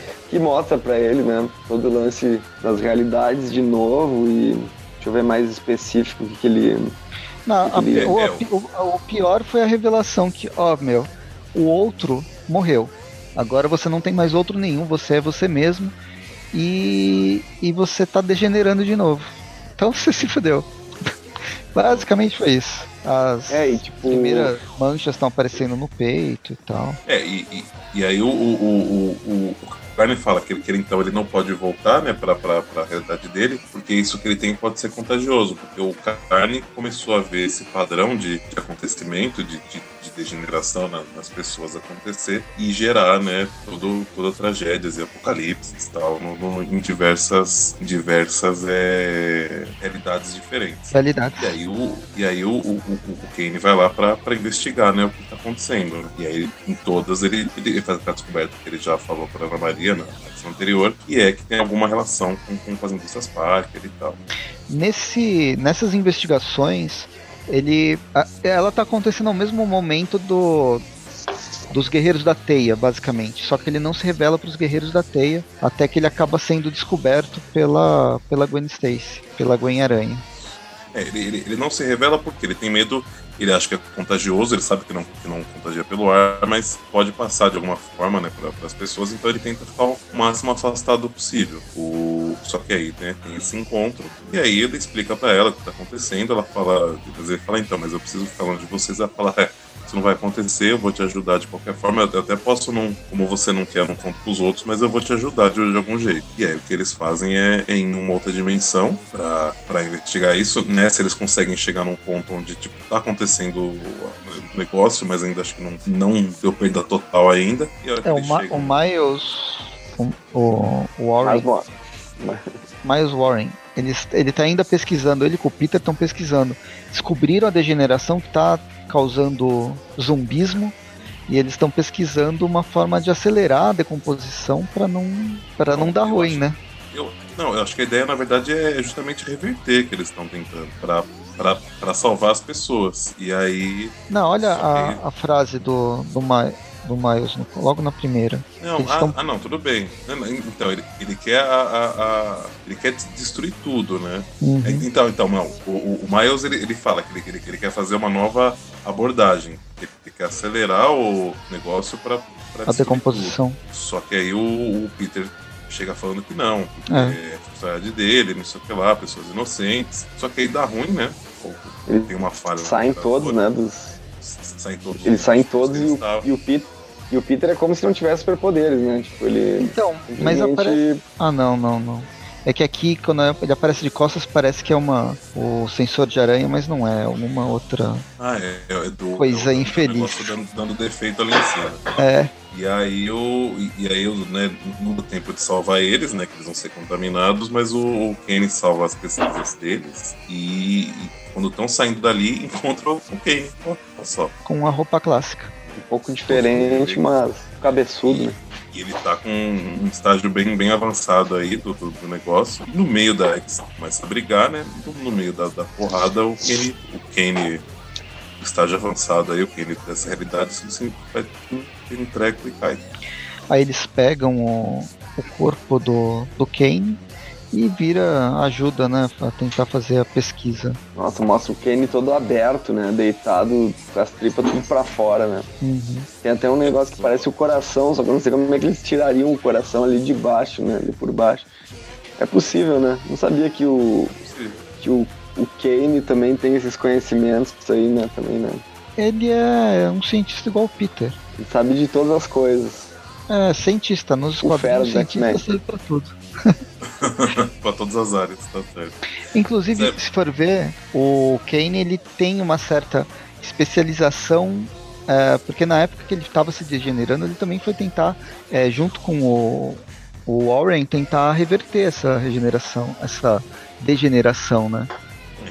mestre. Que mostra pra ele, né? Todo o lance das realidades de novo e. Deixa eu ver mais específico o que, que ele. Não, a- Ele é- o, a- o- o pior foi a revelação que, ó, meu, o outro morreu. Agora você não tem mais outro nenhum, você é você mesmo. E, e você tá degenerando de novo. Então [LAUGHS] você se fudeu. Basicamente foi isso. As É, e tipo. primeiras manchas estão aparecendo no peito e tal. É, e, e, e aí o, o, o, o, o Carne fala que ele, que ele, então ele não pode voltar né, para a realidade dele, porque isso que ele tem pode ser contagioso, porque o Carne começou a ver esse padrão de, de acontecimento, de, de, de degeneração na- nas pessoas acontecer e gerar né, todo, toda tragédias e apocalipses e tal, no, no- em diversas, diversas é, realidades diferentes. Realidade. E aí o, e aí o, o, o, o Kane vai lá pra, pra investigar né, o que tá acontecendo. né? E aí em todas ele, ele faz a descoberta que ele já falou pra Ana Maria na edição anterior, que é que tem alguma relação com, com, com as indústrias Parker e tal. Nesse, nessas investigações, ele, a- ela tá acontecendo ao mesmo momento do dos guerreiros da teia, basicamente. Só que ele não se revela para os guerreiros da teia até que ele acaba sendo descoberto pela pela Gwen Stacy, pela Gwen Aranha. É, ele, ele, ele não se revela porque ele tem medo, ele acha que é contagioso, ele sabe que não, que não contagia pelo ar, mas pode passar de alguma forma né, para as pessoas, então ele tenta ficar o máximo afastado possível. O, só que aí né, tem esse encontro, e aí ele explica para ela o que está acontecendo, ela fala, quer dizer, fala então, mas eu preciso ficar longe de vocês, ela fala, é, isso não vai acontecer, eu vou te ajudar de qualquer forma. Eu até posso, não, como você não quer, não conto pros outros, mas eu vou te ajudar de, de algum jeito. E aí o que eles fazem é, é em uma outra dimensão pra, pra investigar isso. Nessa eles conseguem chegar num ponto onde, tipo, tá acontecendo o negócio, mas ainda acho que não, não deu perda total ainda. E É, o, Ma chegam- o Miles. O, o Warren. Miles Warren. Eles, ele tá ainda pesquisando, ele com o Peter estão pesquisando. Descobriram a degeneração que tá causando zumbismo. E eles estão pesquisando uma forma de acelerar a decomposição para não, pra não Bom, dar ruim, acho- né? Eu, não, eu acho que a ideia, na verdade, é justamente reverter que eles estão tentando pra salvar as pessoas. E aí. Não, olha que- a, a frase do, do, Mi- do Miles no- logo na primeira. Não, ah, tão- ah, não, tudo bem. Então, ele, ele quer a, a- a- ele quer destruir tudo, né? Uhum. Então, então, não. O, o- o Miles ele, ele fala que ele, ele, que ele quer fazer uma nova abordagem. Ele, ele quer acelerar o negócio para A decomposição. Só que aí o, o Peter chega falando que não, porque É. é responsabilidade dele, não sei o que lá, pessoas inocentes. Só que aí dá ruim, né? Ele Tem uma falha. saem todos, né? Dos, Saem todos. eles saem todos e o, e o Peter. E o Peter é como se não tivesse superpoderes, né? Tipo, ele. Então, mas aparece. Ah, não, não, não. É que aqui, quando ele aparece de costas, parece que é uma o sensor de aranha, mas não é, é alguma outra. Ah, é, é do. Coisa é infeliz. Dando, dando defeito ali em cima. É, E aí o. E, aí, o, né, não dá tempo de salvar eles, né? Que eles vão ser contaminados, mas o, o Kenny salva as pesquisas deles. E, e quando estão saindo dali, [LAUGHS] encontram o Kenny. Olha só. com a roupa clássica. Um pouco diferente, mas cabeçudo, né? E ele tá com um estágio bem, bem avançado aí do, do, do negócio. E no meio da. Eles começam a brigar, né? No, meio da, da porrada, o Kenny. O Kenny. O estágio avançado aí, o Kenny dessa realidade, assim, um treco e cai. Aí eles pegam o, o corpo do, do Kane e vira ajuda, né? Pra tentar fazer a pesquisa. Nossa, mostra o Kenny todo aberto, né? Deitado com as tripas tudo pra fora, né? Uhum. Tem até um negócio que parece o coração, só que eu não sei como é que eles tirariam o coração ali de baixo, né? Ali por baixo. É possível, né? Não sabia que o, que o, o Kane também tem esses conhecimentos aí, né? Também, né? Ele é um cientista igual o Peter. Ele sabe de todas as coisas. É, cientista, nos quadrinhos, cientista serve pra tudo. [LAUGHS] pra todas as áreas, tá certo. Inclusive, Certo. se for ver, o Kane ele tem uma certa especialização, é, porque na época que ele estava se degenerando, ele também foi tentar, é, junto com o, o Warren, tentar reverter essa regeneração, essa degeneração, né?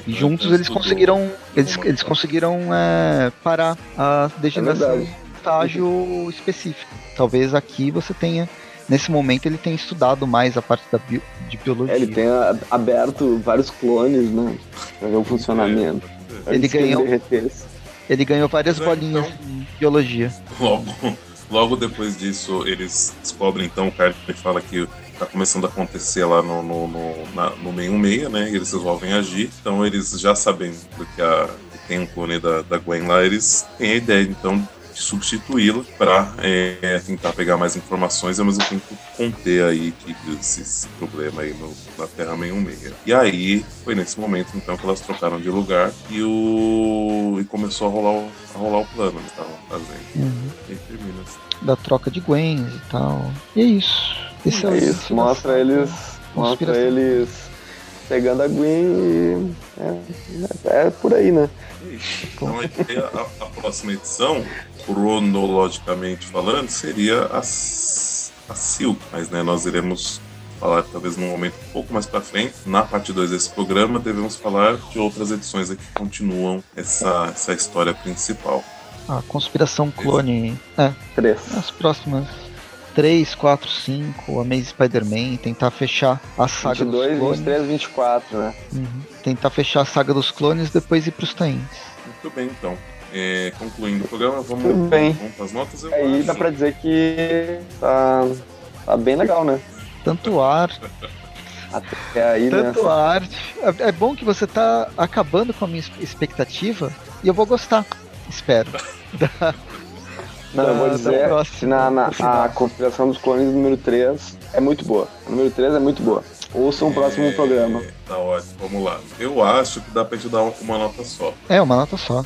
E juntos eles conseguiram, eles, eles conseguiram é, parar a degeneração em um estágio específico. Talvez aqui você tenha, nesse momento, ele tenha estudado mais a parte da bio- de biologia. É, ele tem a- aberto vários clones, né? Pra ver o funcionamento. É, Ele Antes que ganhou-. Ele ganhou várias É, bolinhas então. em biologia. Logo, logo depois disso, eles descobrem então, o Carly fala que tá começando a acontecer lá no, no, no, na, no 616, né? E eles resolvem agir. Então eles já sabendo que, a, que tem um clone da, da Gwen lá, eles têm a ideia então de substituí-la para tentar pegar mais informações e ao mesmo tempo conter aí que, esse, esse problema aí no, na Terra 616. E aí foi nesse momento então que elas trocaram de lugar e o e começou a rolar o, a rolar o plano que estavam fazendo. Uhum. E aí termina assim. Da troca de Gwens e tal. E é isso. Esse É o- isso, esse mostra eles. Mostra eles pegando a Gwen e. É, é por aí, né? Então aí, a, a próxima edição, cronologicamente falando, seria a, a Silk, mas né, nós iremos falar talvez num momento um pouco mais para frente. Na parte 2 desse programa, devemos falar de outras edições aqui que continuam essa, essa história principal. A conspiração clone. É, Três. as próximas 3, 4, 5, Amazing Spider-Man, tentar fechar a saga 22, dos clones. 23, 24, né? Uhum. Tentar fechar a saga dos clones depois ir pros tains. Muito bem, então. É, concluindo o programa, vamos, Tudo bem. vamos para as notas. Eu Aí acho. dá pra dizer que tá, tá bem legal, né? Tanto [LAUGHS] ar, Até aí, né? tanto arte. É é bom que você tá acabando com a minha expectativa e eu vou gostar. Espero. Da- [LAUGHS] Não, eu vou da- da dizer que na, na- a conspiração dos clones número 3 é muito boa. O número 3 é muito boa. Ouçam o próximo É, programa. Tá ótimo, vamos lá. Eu acho que dá pra gente dar uma nota só. É, uma nota só.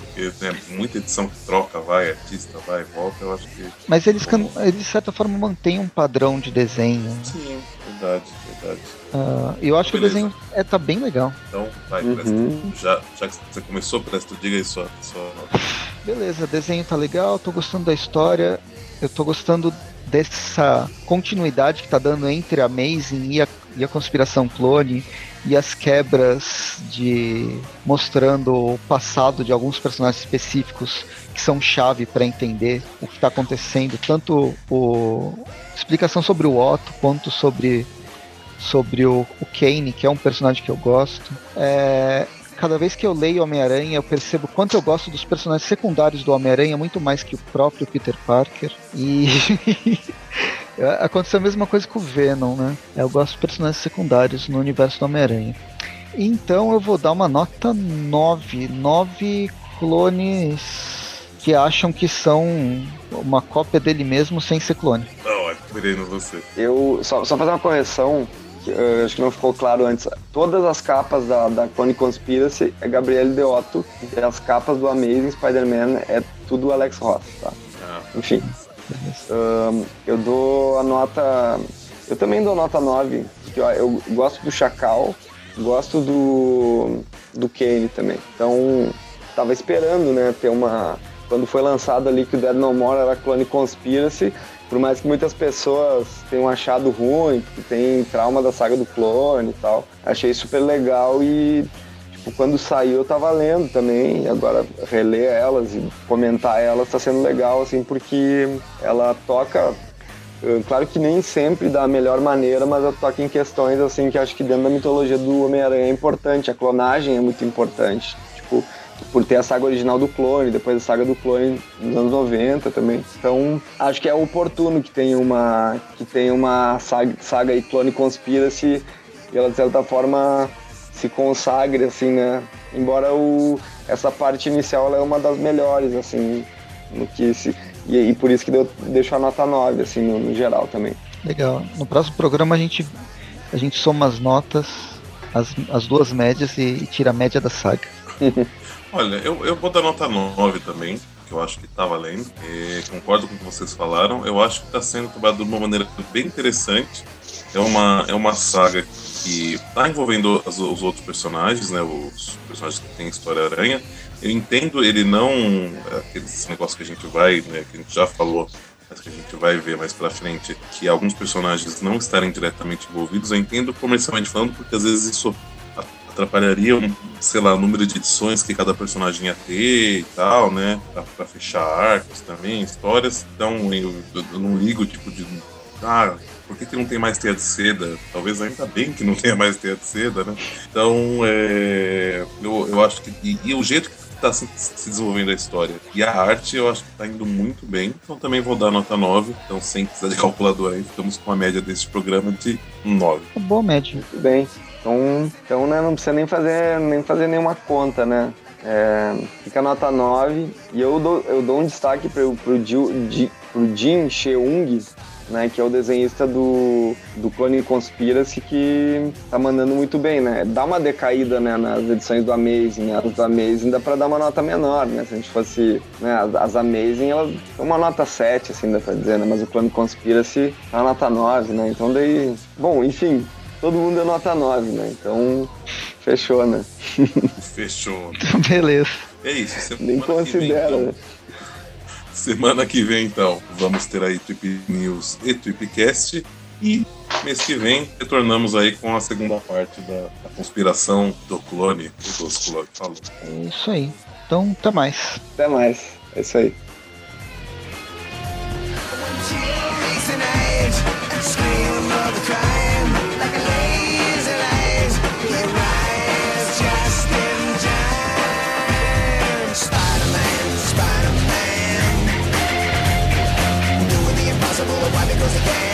Porque tem muita edição que troca, vai, artista, vai, volta, eu acho que. Mas eles, can- eles de certa forma mantêm um padrão de desenho. Sim, verdade, verdade. Ah, E eu acho que o Beleza. desenho é, tá bem legal. Então, vai, Uhum. Presto. Já, já que você começou, Presto, diga aí sua, sua nota. Beleza, desenho tá legal, tô gostando da história, eu tô gostando dessa continuidade que tá dando entre a Amazing e a, e a Conspiração Clone e as quebras de mostrando o passado de alguns personagens específicos que são chave para entender o que tá acontecendo, tanto o explicação sobre o Otto quanto sobre sobre o, o Kane, que é um personagem que eu gosto. É, cada vez que eu leio Homem-Aranha, eu percebo quanto eu gosto dos personagens secundários do Homem-Aranha, muito mais que o próprio Peter Parker. E [LAUGHS] aconteceu a mesma coisa com o Venom, né? Eu gosto dos personagens secundários no universo do Homem-Aranha. Então eu vou dar uma nota 9. 9 clones que acham que são uma cópia dele mesmo sem ser clone. Tá ótimo, virei você. Eu só, só fazer uma correção, acho que não ficou claro antes. Todas as capas da, da Clone Conspiracy é Gabriele Deotto e as capas do Amazing Spider-Man é tudo Alex Ross, tá? Ah, Enfim, eu dou a nota. Eu também dou nota 9, porque ó, eu gosto do Chacal, gosto do, do Kane também. Então, tava esperando, né, ter uma. Quando foi lançado ali que o Dead No More era Clone Conspiracy, por mais que muitas pessoas tenham achado ruim, porque tem trauma da saga do clone e tal, achei super legal e tipo, quando saiu eu tava lendo também, e agora reler elas e comentar elas tá sendo legal, assim, porque ela toca. eh, Claro que nem sempre da melhor maneira, mas ela toca em questões assim que acho que dentro da mitologia do Homem-Aranha é importante. A clonagem é muito importante. Tipo, por ter a saga original do clone, depois a saga do clone nos anos 90 também. Então, acho que é oportuno que tenha uma que tenha uma saga, saga aí clone conspiracy e ela de certa forma se consagre assim, né? Embora o essa parte inicial ela é uma das melhores assim, no que se e, e por isso que eu deixo a nota 9 assim no, no geral também. Legal. No próximo programa a gente, a gente soma as notas, as, as duas médias e, e tira a média da saga. [LAUGHS] Olha, eu, eu vou dar nota 9 também, que eu acho que tá valendo. É, concordo com o que vocês falaram. Eu acho que tá sendo trabalhado de uma maneira bem interessante. É uma, é uma saga que tá envolvendo os outros personagens, né? Os personagens que têm história aranha. Eu entendo ele não. Aqueles negócios que a gente vai, né? Que a gente já falou, mas que a gente vai ver mais pra frente, que alguns personagens não estarem diretamente envolvidos. Eu entendo comercialmente falando, porque às vezes isso atrapalharia, um, sei lá, o número de edições que cada personagem ia ter e tal, né? Pra, pra fechar arcos também, histórias. Então eu, eu- não ligo, tipo, de. Ah, por que, que não tem mais teia de seda? Talvez ainda bem que não tenha mais teia de seda, né? Então, é, eu, eu acho que. E, e o jeito que tá se, se desenvolvendo a história. E a arte eu acho que tá indo muito bem, então também vou dar nota 9. Então, sem precisar de calculador aí, estamos com a média desse programa de 9. Boa média. Muito bem. Então, então né, não precisa nem fazer, nem fazer nenhuma conta, né? É, fica nota 9. E eu dou, eu dou um destaque pro, pro, Jill, pro Jim Cheung, né, que é o desenhista do, do Clone Conspiracy, que tá mandando muito bem, né? Dá uma decaída, né, nas edições do Amazing? As do Amazing dá pra dar uma nota menor, né? Se a gente fosse, né, as, as Amazing, são uma nota 7, assim, dá pra dizer, né? Mas o Clone Conspiracy tá uma nota 9, né? Então daí... Bom, enfim, todo mundo é nota 9, né? Então, fechou, né? [LAUGHS] Fechou. Beleza. É isso. Nem considera, vem, então, né? Semana que vem, então, vamos ter aí Trip News e Tripcast. E mês que vem retornamos aí com a segunda parte da, da conspiração do clone, dos clones. Falou. É isso aí. Então, até mais. Até mais. É isso aí. Scream of the crowd again